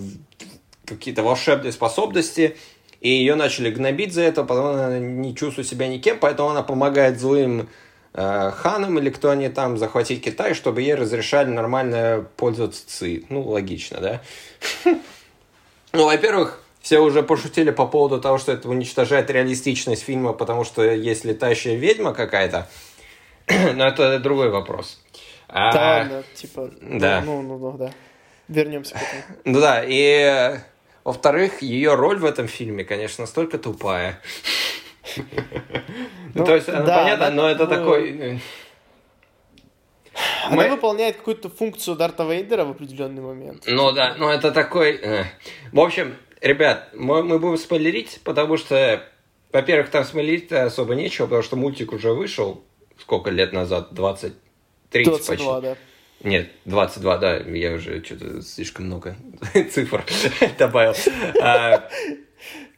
Speaker 2: какие-то волшебные способности. И ее начали гнобить за это, потому она не чувствует себя никем, поэтому она помогает злым э, ханам или кто они там захватить Китай, чтобы ей разрешали нормально пользоваться ЦИ. Ну, логично, да? Ну, во-первых, все уже пошутили по поводу того, что это уничтожает реалистичность фильма, потому что есть летающая ведьма какая-то. Но это другой вопрос.
Speaker 1: А, да, да, типа. Да. Ну, ну, ну, да. Вернемся к этому.
Speaker 2: Ну да, и во-вторых, ее роль в этом фильме, конечно, настолько тупая. Ну, То есть, она понятно, но это такой...
Speaker 1: Она выполняет какую-то функцию Дарта Вейдера в определенный момент.
Speaker 2: Ну да, ну это такой... Э. В общем, ребят, мы, мы будем спойлерить, потому что, во-первых, там спойлерить особо нечего, потому что мультик уже вышел сколько лет назад? 20, 30 22, почти. да. Нет, 22, да, я уже что-то слишком много цифр добавил. А,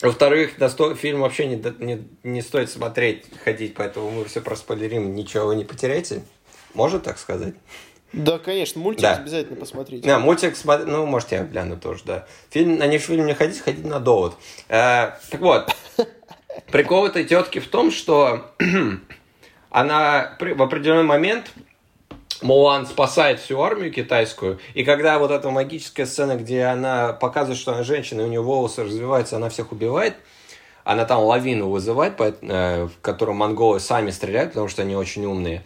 Speaker 2: во-вторых, на сто... фильм вообще не, не, не стоит смотреть, ходить, поэтому мы все проспойлерим, ничего вы не потеряете. Можно так сказать?
Speaker 1: Да, конечно, мультик да. обязательно посмотрите.
Speaker 2: Да, мультик, ну, можете я гляну тоже, да. Фильм, на не фильм не ходить, ходить на довод. Э, так вот, прикол этой тетки в том, что она в определенный момент Мулан спасает всю армию китайскую, и когда вот эта магическая сцена, где она показывает, что она женщина, и у нее волосы развиваются, она всех убивает, она там лавину вызывает, э, в которую монголы сами стреляют, потому что они очень умные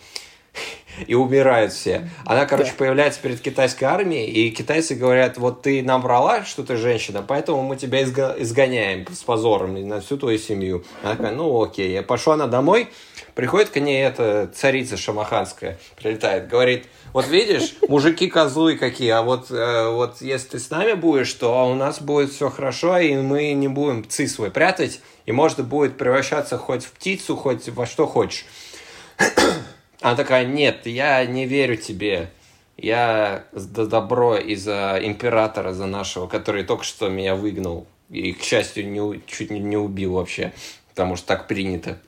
Speaker 2: и умирают все. Она, короче, да. появляется перед китайской армией, и китайцы говорят, вот ты нам врала, что ты женщина, поэтому мы тебя изго- изгоняем с позором на всю твою семью. Она такая, ну окей. Я пошла она домой, приходит к ней эта царица шамаханская, прилетает, говорит, вот видишь, мужики козлы какие, а вот, э, вот если ты с нами будешь, то у нас будет все хорошо, и мы не будем ци свой прятать, и может будет превращаться хоть в птицу, хоть во что хочешь. Она такая, нет, я не верю тебе. Я за добро из-за императора, за нашего, который только что меня выгнал. И, к счастью, не, чуть не, не убил вообще, потому что так принято.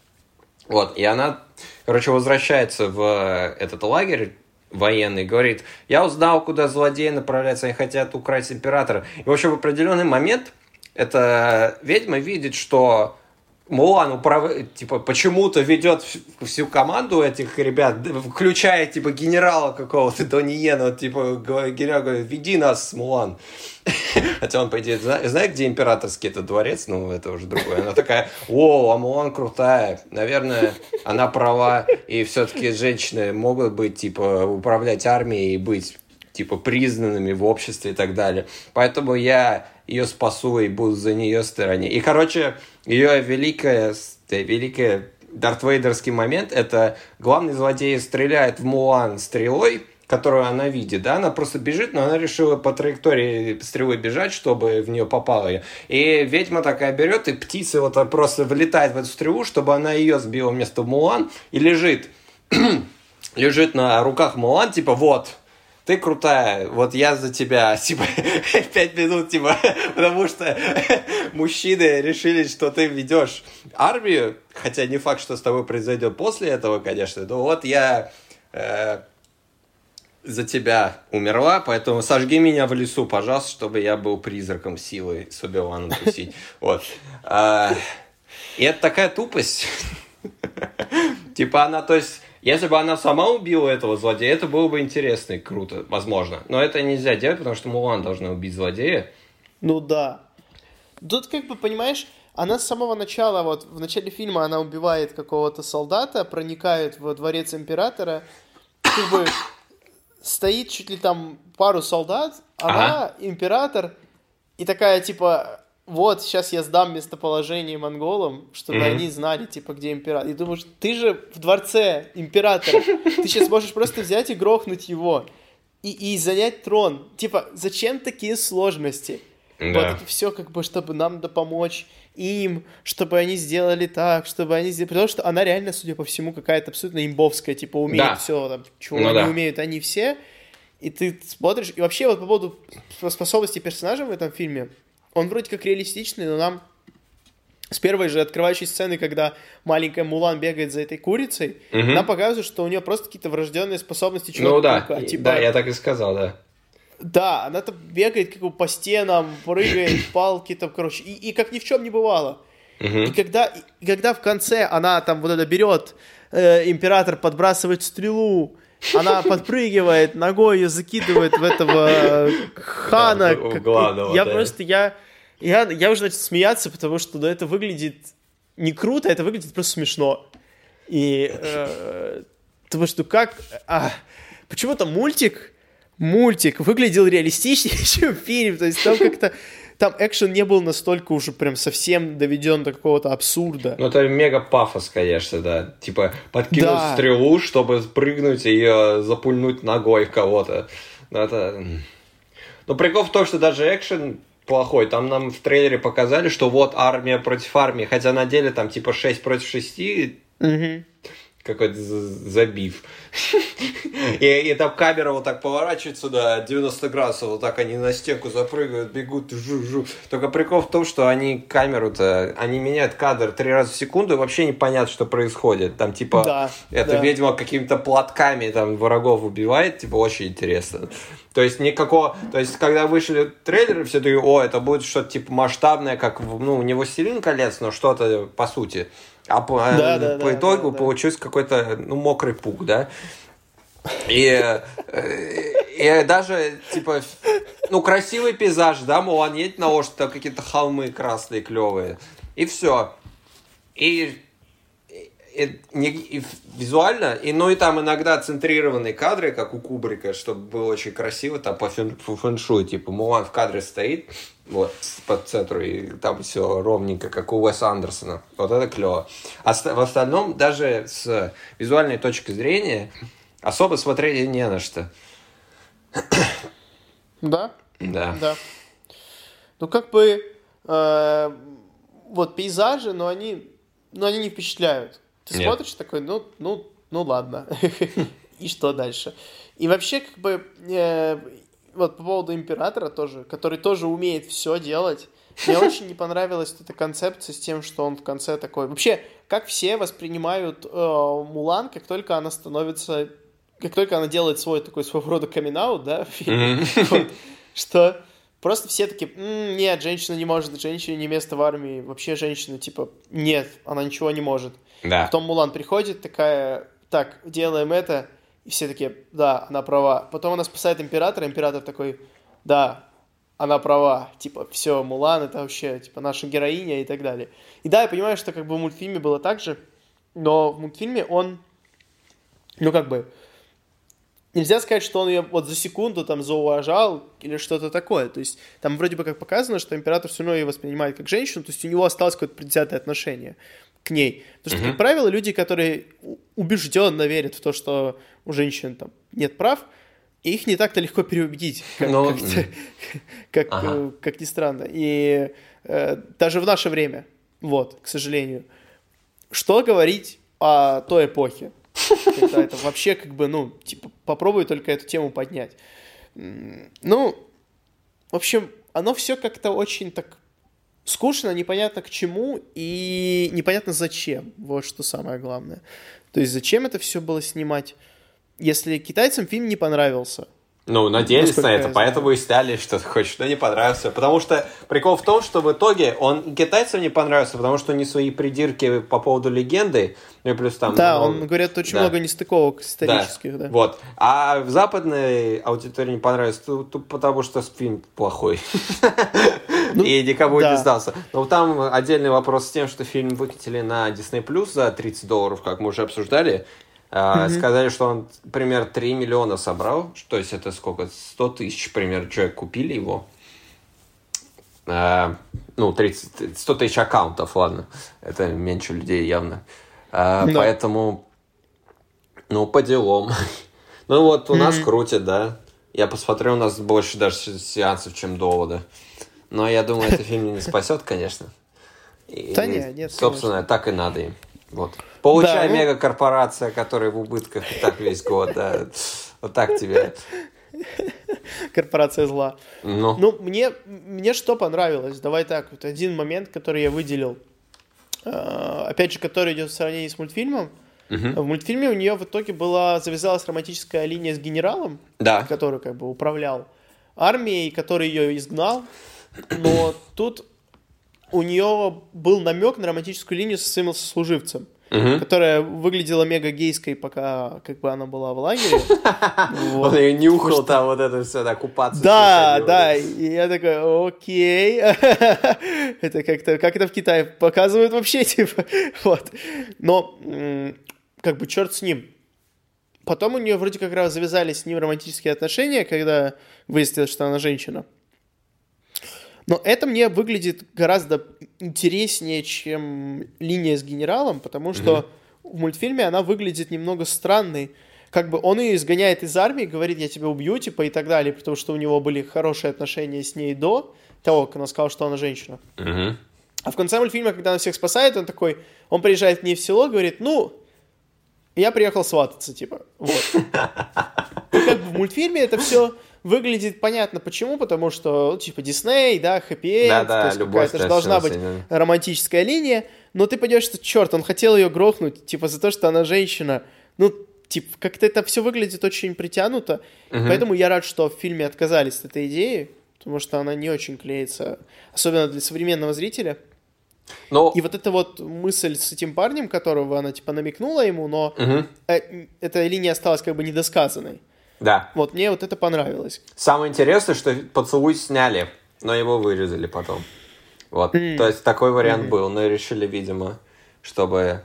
Speaker 2: Вот, и она, короче, возвращается в этот лагерь, военный, говорит, я узнал, куда злодеи направляются, они хотят украсть императора. И, в общем, в определенный момент эта ведьма видит, что Мулан управ... типа, почему-то ведет всю команду этих ребят, включая, типа, генерала какого-то Дониена, типа, генерал говорит, веди нас, Мулан. Хотя он, по идее, знает, где императорский этот дворец, ну, это уже другое. Она такая, о, а Мулан крутая. Наверное, она права, и все-таки женщины могут быть, типа, управлять армией и быть, типа, признанными в обществе и так далее. Поэтому я ее спасу и буду за нее стороне. И, короче, ее великая, великая Дарт Вейдерский момент, это главный злодей стреляет в Мулан стрелой, которую она видит, да, она просто бежит, но она решила по траектории стрелы бежать, чтобы в нее попала. И ведьма такая берет, и птица вот просто вылетает в эту стрелу, чтобы она ее сбила вместо Мулан, и лежит, лежит на руках Мулан, типа, вот, ты крутая, вот я за тебя, типа, пять минут, типа, потому что мужчины решили, что ты ведешь армию, хотя не факт, что с тобой произойдет после этого, конечно, но вот я э, за тебя умерла, поэтому сожги меня в лесу, пожалуйста, чтобы я был призраком силы с Оби-Ваном тусить. Вот. А, и это такая тупость. Типа она, то есть, если бы она сама убила этого злодея, это было бы интересно и круто, возможно. Но это нельзя делать, потому что Мулан должна убить злодея.
Speaker 1: Ну да. Тут как бы, понимаешь, она с самого начала, вот в начале фильма она убивает какого-то солдата, проникает во дворец императора, как бы стоит чуть ли там пару солдат, она ага. император, и такая типа, вот, сейчас я сдам местоположение монголам, чтобы mm-hmm. они знали, типа, где император. И думаешь, ты же в дворце императора, ты сейчас можешь просто взять и грохнуть его и, и занять трон. Типа, зачем такие сложности? Да. Вот это все, как бы, чтобы нам да помочь им, чтобы они сделали так, чтобы они сделали... Потому что она реально, судя по всему, какая-то абсолютно имбовская, типа, умеет да. все, там, чего ну, они да. умеют, они все. И ты смотришь... И вообще, вот по поводу способности персонажа в этом фильме, он вроде как реалистичный, но нам с первой же открывающей сцены, когда маленькая Мулан бегает за этой курицей, угу. нам показывают, что у нее просто какие-то врожденные способности
Speaker 2: человека. Ну да, типа... да, я так и сказал, да.
Speaker 1: Да, она там бегает как бы по стенам, прыгает, палки там, короче, и, и как ни в чем не бывало. Угу. И, когда, и когда в конце она там вот это берет, э, император подбрасывает стрелу, она подпрыгивает, ногой ее закидывает в этого хана. Я просто, я, я, я уже начал смеяться, потому что ну, это выглядит не круто, это выглядит просто смешно. И э, потому что как... А, почему-то мультик, мультик выглядел реалистичнее, чем фильм. То есть там как-то там экшен не был настолько уже прям совсем доведен до какого-то абсурда.
Speaker 2: Ну, это мега пафос, конечно, да. Типа, подкинуть да. стрелу, чтобы прыгнуть и ее запульнуть ногой в кого-то. Ну, это... Но прикол в том, что даже экшен плохой. Там нам в трейлере показали, что вот армия против армии, хотя на деле там типа 6 против 6. Угу какой-то забив. и, и там камера вот так поворачивается до 90 градусов, вот так они на стенку запрыгивают, бегут, жу-жу. Только прикол в том, что они камеру-то, они меняют кадр три раза в секунду, и вообще непонятно, что происходит. Там типа, да, это да. ведьма какими-то платками там врагов убивает, типа очень интересно. То есть никакого, то есть когда вышли трейлеры, все такие, о, это будет что-то типа масштабное, как, ну, не «Властелин колец», но что-то по сути. А по, да, да, по да, итогу да, получился да. какой-то ну, мокрый пук, да. И, и даже, типа, ну, красивый пейзаж, да, мол, он едет на лошадь, там какие-то холмы красные, клевые. И все. И визуально, и, ну, и там иногда центрированные кадры, как у Кубрика, чтобы было очень красиво, там по, фэн, по фэншую, типа, Мулан в кадре стоит, вот, по центру, и там все ровненько, как у Уэса Андерсона. Вот это клево. А в остальном, даже с визуальной точки зрения, особо смотреть не на что.
Speaker 1: Да?
Speaker 2: Да.
Speaker 1: Да. Ну, как бы, э, вот пейзажи, но они, но они не впечатляют. Ты Нет. смотришь такой, ну, ну, ну ладно. И что дальше? И вообще, как бы, э, вот по поводу императора тоже, который тоже умеет все делать. Мне очень не понравилась эта концепция с тем, что он в конце такой... Вообще, как все воспринимают э, Мулан, как только она становится... Как только она делает свой такой своего рода камин да, что просто все такие, нет, женщина не может, женщине не место в армии, вообще женщина, типа, нет, она ничего не может.
Speaker 2: Да.
Speaker 1: Потом Мулан приходит, такая, так, делаем это, и все такие, да, она права. Потом она спасает императора, император такой, да, она права, типа, все, Мулан это вообще, типа, наша героиня и так далее. И да, я понимаю, что как бы в мультфильме было так же, но в мультфильме он, ну как бы, нельзя сказать, что он ее вот за секунду там зауважал или что-то такое. То есть там вроде бы как показано, что император все равно ее воспринимает как женщину, то есть у него осталось какое-то предвзятое отношение к ней. Потому что, как правило, люди, которые убежденно верят в то, что у женщин там нет прав, их не так-то легко переубедить, как, Но... как, как, ага. э, как ни странно. И э, даже в наше время, вот, к сожалению. Что говорить о той эпохе? Когда это вообще как бы, ну, типа, попробуй только эту тему поднять. Ну, в общем, оно все как-то очень так скучно, непонятно к чему и непонятно зачем. Вот что самое главное. То есть зачем это все было снимать? Если китайцам фильм не понравился,
Speaker 2: ну, надеялись на это, поэтому и сняли, что хочешь, но не понравился. Потому что прикол в том, что в итоге он китайцам не понравился, потому что они свои придирки по поводу легенды, ну и плюс там...
Speaker 1: Да, много... он, говорят, очень да. много нестыковок исторических, да.
Speaker 2: да. Вот. А в западной аудитории не понравился, потому что фильм плохой. Ну, и никому да. не сдался. Но там отдельный вопрос с тем, что фильм выкатили на Disney Plus за 30 долларов, как мы уже обсуждали. Mm-hmm. Сказали, что он, пример, 3 миллиона собрал. То есть это сколько? 100 тысяч, пример, человек купили его. А, ну, 30, 100 тысяч аккаунтов, ладно. Это меньше людей явно. А, да. Поэтому, ну, по делам. ну, вот у mm-hmm. нас крутят, да. Я посмотрю, у нас больше даже сеансов, чем довода. Но я думаю, это фильм не спасет, конечно.
Speaker 1: И, да нет, нет.
Speaker 2: Собственно, конечно. так и надо им. Вот. Получай да, мегакорпорация, которая в убытках и так весь год, да. Вот так тебе.
Speaker 1: Корпорация зла. Ну, ну мне, мне что понравилось? Давай так, вот один момент, который я выделил. А, опять же, который идет в сравнении с мультфильмом. Угу. В мультфильме у нее в итоге была завязалась романтическая линия с генералом,
Speaker 2: да.
Speaker 1: который как бы управлял армией, который ее изгнал. Но тут у нее был намек на романтическую линию со своим сослуживцем. Угу. которая выглядела мега гейской, пока как бы она была в лагере.
Speaker 2: Он ее нюхал там вот это все, да, купаться.
Speaker 1: Да, да, и я такой, окей. Это как-то, как это в Китае показывают вообще, типа, вот. Но, как бы, черт с ним. Потом у нее вроде как раз завязались с ним романтические отношения, когда выяснилось, что она женщина. Но это мне выглядит гораздо интереснее, чем линия с генералом, потому что mm-hmm. в мультфильме она выглядит немного странной. Как бы он ее изгоняет из армии, говорит, я тебя убью, типа, и так далее, потому что у него были хорошие отношения с ней до того, как она сказала, что она женщина.
Speaker 2: Mm-hmm.
Speaker 1: А в конце мультфильма, когда она всех спасает, он такой, он приезжает к ней в село, говорит, ну, я приехал свататься, типа, вот. И как бы в мультфильме это все выглядит понятно почему, потому что, ну, типа, Дисней, да, хэппи да, да, то есть какая-то же должна быть романтическая линия, но ты пойдешь, что, черт, он хотел ее грохнуть, типа, за то, что она женщина. Ну, типа, как-то это все выглядит очень притянуто, угу. поэтому я рад, что в фильме отказались от этой идеи, потому что она не очень клеится, особенно для современного зрителя. Но... И вот эта вот мысль с этим парнем, которого она, типа, намекнула ему, но угу. эта линия осталась как бы недосказанной.
Speaker 2: Да.
Speaker 1: Вот мне вот это понравилось.
Speaker 2: Самое интересное, что поцелуй сняли, но его вырезали потом. Вот. Mm. То есть такой вариант mm-hmm. был, но решили, видимо, чтобы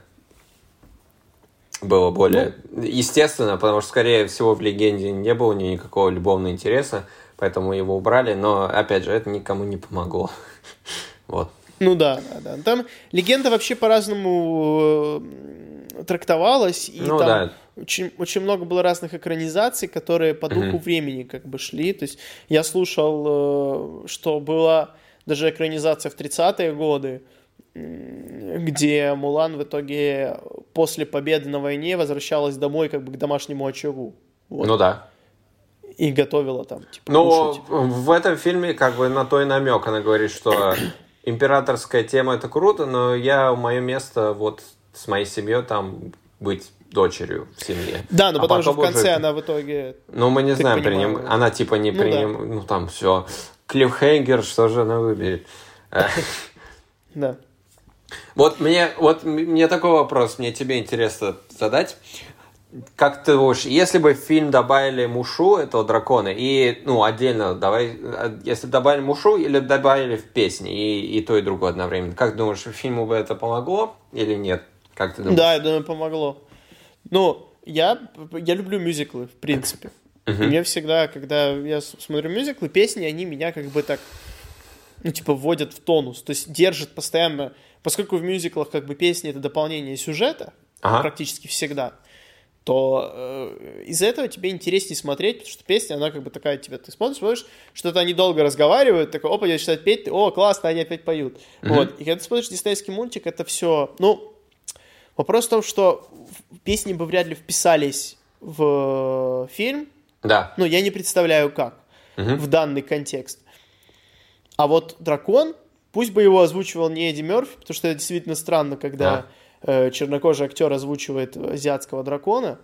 Speaker 2: было более ну, естественно, потому что, скорее всего, в легенде не было ни никакого любовного интереса, поэтому его убрали, но, опять же, это никому не помогло. вот.
Speaker 1: Ну да, да, да. Там легенда вообще по-разному э, трактовалась, и ну, там да очень, очень много было разных экранизаций, которые по духу mm-hmm. времени как бы шли. То есть я слушал, э, что была даже экранизация в 30-е годы, где Мулан в итоге после победы на войне возвращалась домой как бы к домашнему очагу.
Speaker 2: Вот. Ну да.
Speaker 1: И готовила там,
Speaker 2: типа, Ну, в этом фильме как бы на то и намек. Она говорит, что императорская тема это круто, но я мое место вот с моей семьей там быть дочерью в семье.
Speaker 1: Да, но
Speaker 2: А
Speaker 1: потому что в конце
Speaker 2: уже-
Speaker 1: она в итоге...
Speaker 2: Ну, мы не
Speaker 1: Ты
Speaker 2: знаем, приним... она типа не
Speaker 1: Ну да.
Speaker 2: Ну, там все. Клиффхенгер, что же она выберет? Э,
Speaker 1: Да.
Speaker 2: Вот мне, вот мне такой вопрос, мне тебе интересно задать. Как ты думаешь, если бы в фильм добавили Мушу, этого дракона, и, ну, отдельно, давай, э, если бы добавили Мушу или добавили в песни, и, и то, и другое одновременно, как думаешь, фильму бы это помогло или нет? Как ты думаешь?
Speaker 1: Да, я думаю, помогло. Ну, я, я люблю мюзиклы, в принципе. И Мне всегда, когда я смотрю мюзиклы, песни, они меня как бы так, ну, типа, вводят в тонус. То есть держат постоянно... Поскольку в мюзиклах как бы песни — это дополнение сюжета,
Speaker 2: Ага.
Speaker 1: практически всегда, то э, из-за этого тебе интереснее смотреть, потому что песня, она как бы такая, тебя ты смотришь, смотришь, что-то они долго разговаривают, такой, опа, я начинают петь, ты, о, классно, они опять поют. Вот. И когда ты смотришь диснейский мультик, это все, ну, вопрос в том, что песни бы вряд ли вписались в фильм,
Speaker 2: Да.
Speaker 1: ну, я не представляю как
Speaker 2: Мгм.
Speaker 1: в данный контекст. А вот дракон, пусть бы его озвучивал не Эдди Мерфи, потому что это действительно странно, когда э, чернокожий актер озвучивает азиатского дракона.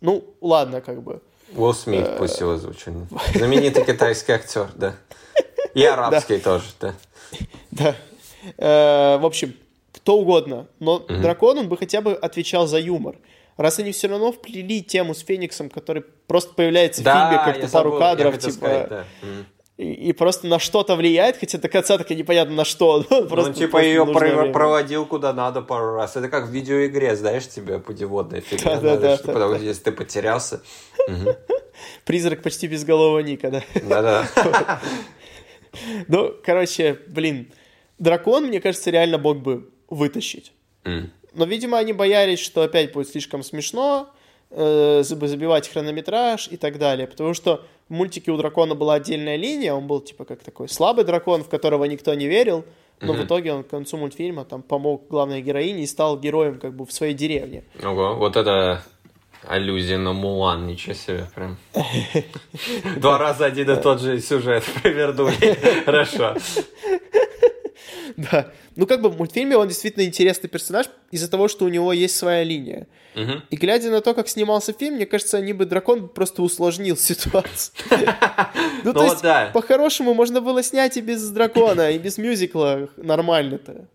Speaker 1: Ну, ладно, как бы.
Speaker 2: Уилл
Speaker 1: Э,
Speaker 2: Смит пусть его озвучит. Знаменитый китайский актер, да. И арабский тоже, да.
Speaker 1: Да. Э, в общем, кто угодно. Но дракон, он бы хотя бы отвечал за юмор. Раз они все равно вплели тему с Фениксом, который просто появляется в фильме
Speaker 2: Да,
Speaker 1: как-то пару
Speaker 2: забыл,
Speaker 1: кадров, типа,
Speaker 2: сказать, да.
Speaker 1: И, и просто на что-то влияет, хотя до конца так и непонятно на что. Ну,
Speaker 2: Ну,
Speaker 1: просто-
Speaker 2: типа
Speaker 1: просто
Speaker 2: ее
Speaker 1: время.
Speaker 2: проводил куда надо пару раз. Это как в видеоигре, знаешь, тебе путеводная фигня. Что-
Speaker 1: да,
Speaker 2: потому
Speaker 1: да.
Speaker 2: что если ты потерялся.
Speaker 1: Призрак почти безголового Ника, да.
Speaker 2: Да-да.
Speaker 1: Ну, короче, блин, дракон, мне кажется, реально мог бы вытащить.
Speaker 2: М.
Speaker 1: Но, видимо, они боялись, что опять будет слишком смешно, э, заб- забивать хронометраж и так далее. Потому что в мультике у дракона была отдельная линия, он был типа как такой слабый дракон, в которого никто не верил, но в итоге он к концу мультфильма там помог главной героине и стал героем как бы в своей деревне.
Speaker 2: Ого, вот это аллюзия на Мулан, ничего себе, прям. Два раза один и тот же сюжет провернули. Хорошо.
Speaker 1: Да. Ну, как бы в мультфильме он действительно интересный персонаж из-за того, что у него есть своя линия.
Speaker 2: Мгм.
Speaker 1: И глядя на то, как снимался фильм, мне кажется, они бы дракон просто усложнил ситуацию. Ну, то
Speaker 2: Ну,
Speaker 1: есть,
Speaker 2: да.
Speaker 1: по-хорошему, можно было снять и без дракона, и без мюзикла нормально-то.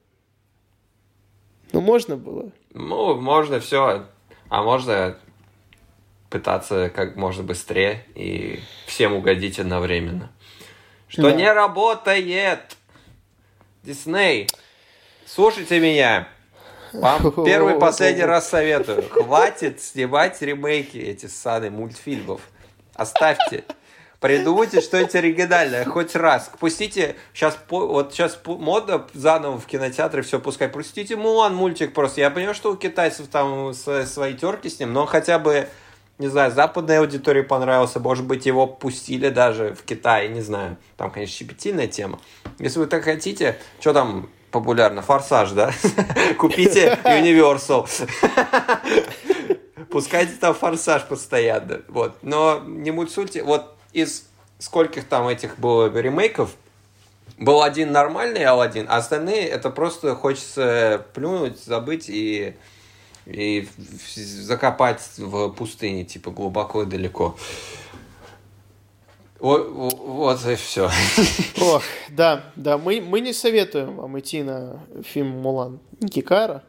Speaker 1: Ну, можно было.
Speaker 2: Ну, можно все, а можно пытаться как можно быстрее и всем угодить одновременно. Что
Speaker 1: Да.
Speaker 2: не работает! Дисней, слушайте меня. Вам первый и последний раз советую. Хватит снимать ремейки этих ссаных мультфильмов. Оставьте. Придумайте что-нибудь оригинальное, хоть раз. Пустите, сейчас, вот сейчас мода заново в кинотеатры все пускай. Пустите Мулан мультик просто. Я понимаю, что у китайцев там свои терки с ним, но хотя бы, не знаю, западной аудитории понравился. Может быть, его пустили даже в Китае, не знаю. Там, конечно, щепетильная тема. Если вы так хотите, что там популярно? Форсаж, да? Купите Universal. Пускайте там форсаж постоянно. Вот. Но не мульсульте. Вот из скольких там этих было ремейков, был один нормальный Алладин, а остальные это просто хочется плюнуть, забыть и, и закопать в пустыне, типа глубоко и далеко. Вот, вот и все.
Speaker 1: Ох, да, да, мы, мы не советуем вам идти на фильм «Мулан» Кикара.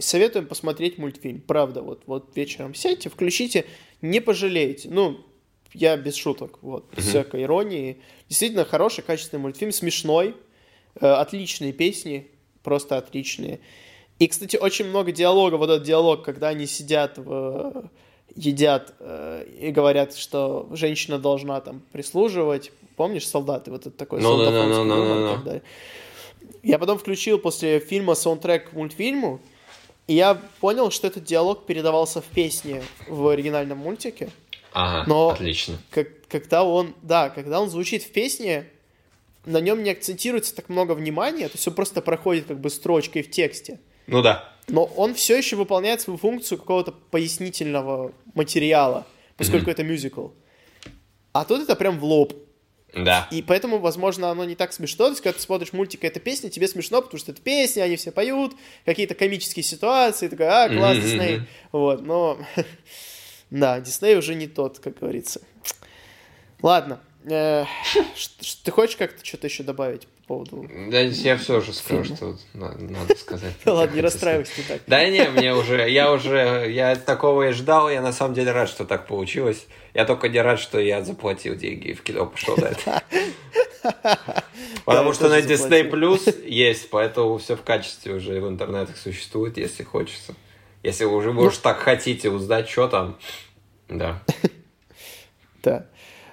Speaker 1: Советуем посмотреть мультфильм. Правда, вот, вот вечером сядьте, включите, не пожалеете. Ну, я без шуток, вот, без всякой иронии. Действительно хороший, качественный мультфильм, смешной, э, отличные песни, просто отличные. И, кстати, очень много диалога, вот этот диалог, когда они сидят в едят э, и говорят, что женщина должна там прислуживать. Помнишь, солдаты? Вот это такой
Speaker 2: да,
Speaker 1: солдафонский и
Speaker 2: ну.
Speaker 1: так далее. Я потом включил после фильма саундтрек к мультфильму, и я понял, что этот диалог передавался в песне в оригинальном мультике.
Speaker 2: Ага,
Speaker 1: Но-
Speaker 2: отлично.
Speaker 1: Как, когда он, да, когда он звучит в песне, на нем не акцентируется так много внимания, то есть он просто проходит как бы строчкой в тексте.
Speaker 2: Ну да.
Speaker 1: Но он все еще выполняет свою функцию какого-то пояснительного материала, поскольку это мюзикл. А тут это прям в лоб.
Speaker 2: Да.
Speaker 1: И поэтому, возможно, оно не так смешно. То есть, когда ты смотришь мультик, эта песня, тебе смешно, потому что это песня, они все поют, какие-то комические ситуации, такой, а, класс, Дисней. Вот, но... Да, Дисней уже не тот, как говорится. Ладно. э, Ты хочешь как-то что-то еще добавить поводу...
Speaker 2: Да, я все же скажу,
Speaker 1: Фильма.
Speaker 2: что на- надо сказать.
Speaker 1: Ладно, не расстраивайся ты так.
Speaker 2: Да не, мне уже, я уже, я такого и ждал, я на самом деле рад, что так получилось. Я только не рад, что я заплатил деньги и в кино пошел на это. Потому что на Disney. Plus есть, поэтому все в качестве уже в интернетах существует, если хочется. Если уже, вы уж так хотите узнать, что там, да.
Speaker 1: Да.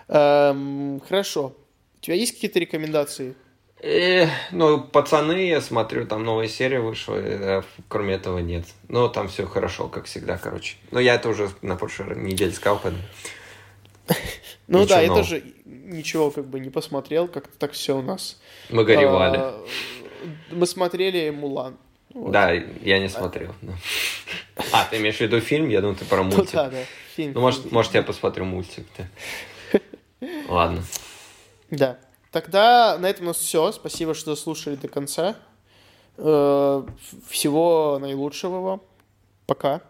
Speaker 1: Эм, Хорошо. У тебя есть какие-то рекомендации?
Speaker 2: Ну, пацаны, я смотрю, там новая серия вышла, э, кроме этого нет. Но там все хорошо, как всегда, короче. Но я это уже на прошлой неделе сказал, поэтому...
Speaker 1: Ну
Speaker 2: Ничего
Speaker 1: да, я
Speaker 2: нового.
Speaker 1: тоже ничего как бы не посмотрел, как-то так все у нас.
Speaker 2: Мы горевали.
Speaker 1: А, Мы смотрели Мулан. Вот.
Speaker 2: Да, я не смотрел. А, ты имеешь в виду фильм? Я думаю, ты про
Speaker 1: Ну
Speaker 2: мультик.
Speaker 1: да, да. Фильм.
Speaker 2: Ну, может,
Speaker 1: фильм,
Speaker 2: может, я посмотрю мультик. да. Ладно.
Speaker 1: Да. Тогда на этом у нас все. Спасибо, что слушали до конца. Э, Всего наилучшего вам. Пока.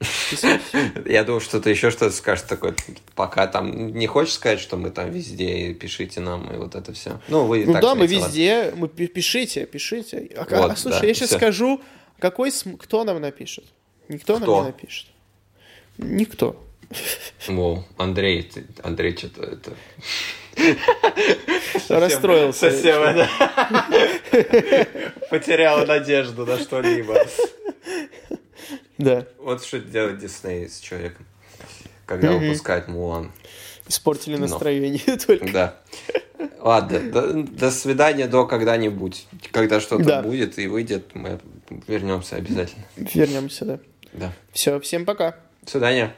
Speaker 2: Я думал, что ты еще что-то скажешь такое. Пока там не хочешь сказать, что мы там везде, и пишите нам, и вот это все. Ну, вы
Speaker 1: Ну
Speaker 2: так
Speaker 1: да, мы
Speaker 2: ладно.
Speaker 1: везде. Мы пи- пишите, пишите. А, а,
Speaker 2: Вот,
Speaker 1: слушай,
Speaker 2: да,
Speaker 1: я сейчас
Speaker 2: всё.
Speaker 1: скажу, какой см- кто нам напишет? Никто нам
Speaker 2: Кто?
Speaker 1: не напишет. Никто.
Speaker 2: Воу, Андрей, ты- Андрей что-то это...
Speaker 1: Расстроился.
Speaker 2: Совсем это... Потерял надежду на что-либо.
Speaker 1: Да.
Speaker 2: Вот что делает Дисней с человеком, когда выпускает Мулан.
Speaker 1: Испортили настроение только.
Speaker 2: Да. Ладно, до, до свидания до когда-нибудь. Когда что-то
Speaker 1: Да.
Speaker 2: будет и выйдет, мы вернемся обязательно.
Speaker 1: Вернемся, да.
Speaker 2: Да.
Speaker 1: Все, всем пока.
Speaker 2: До свидания.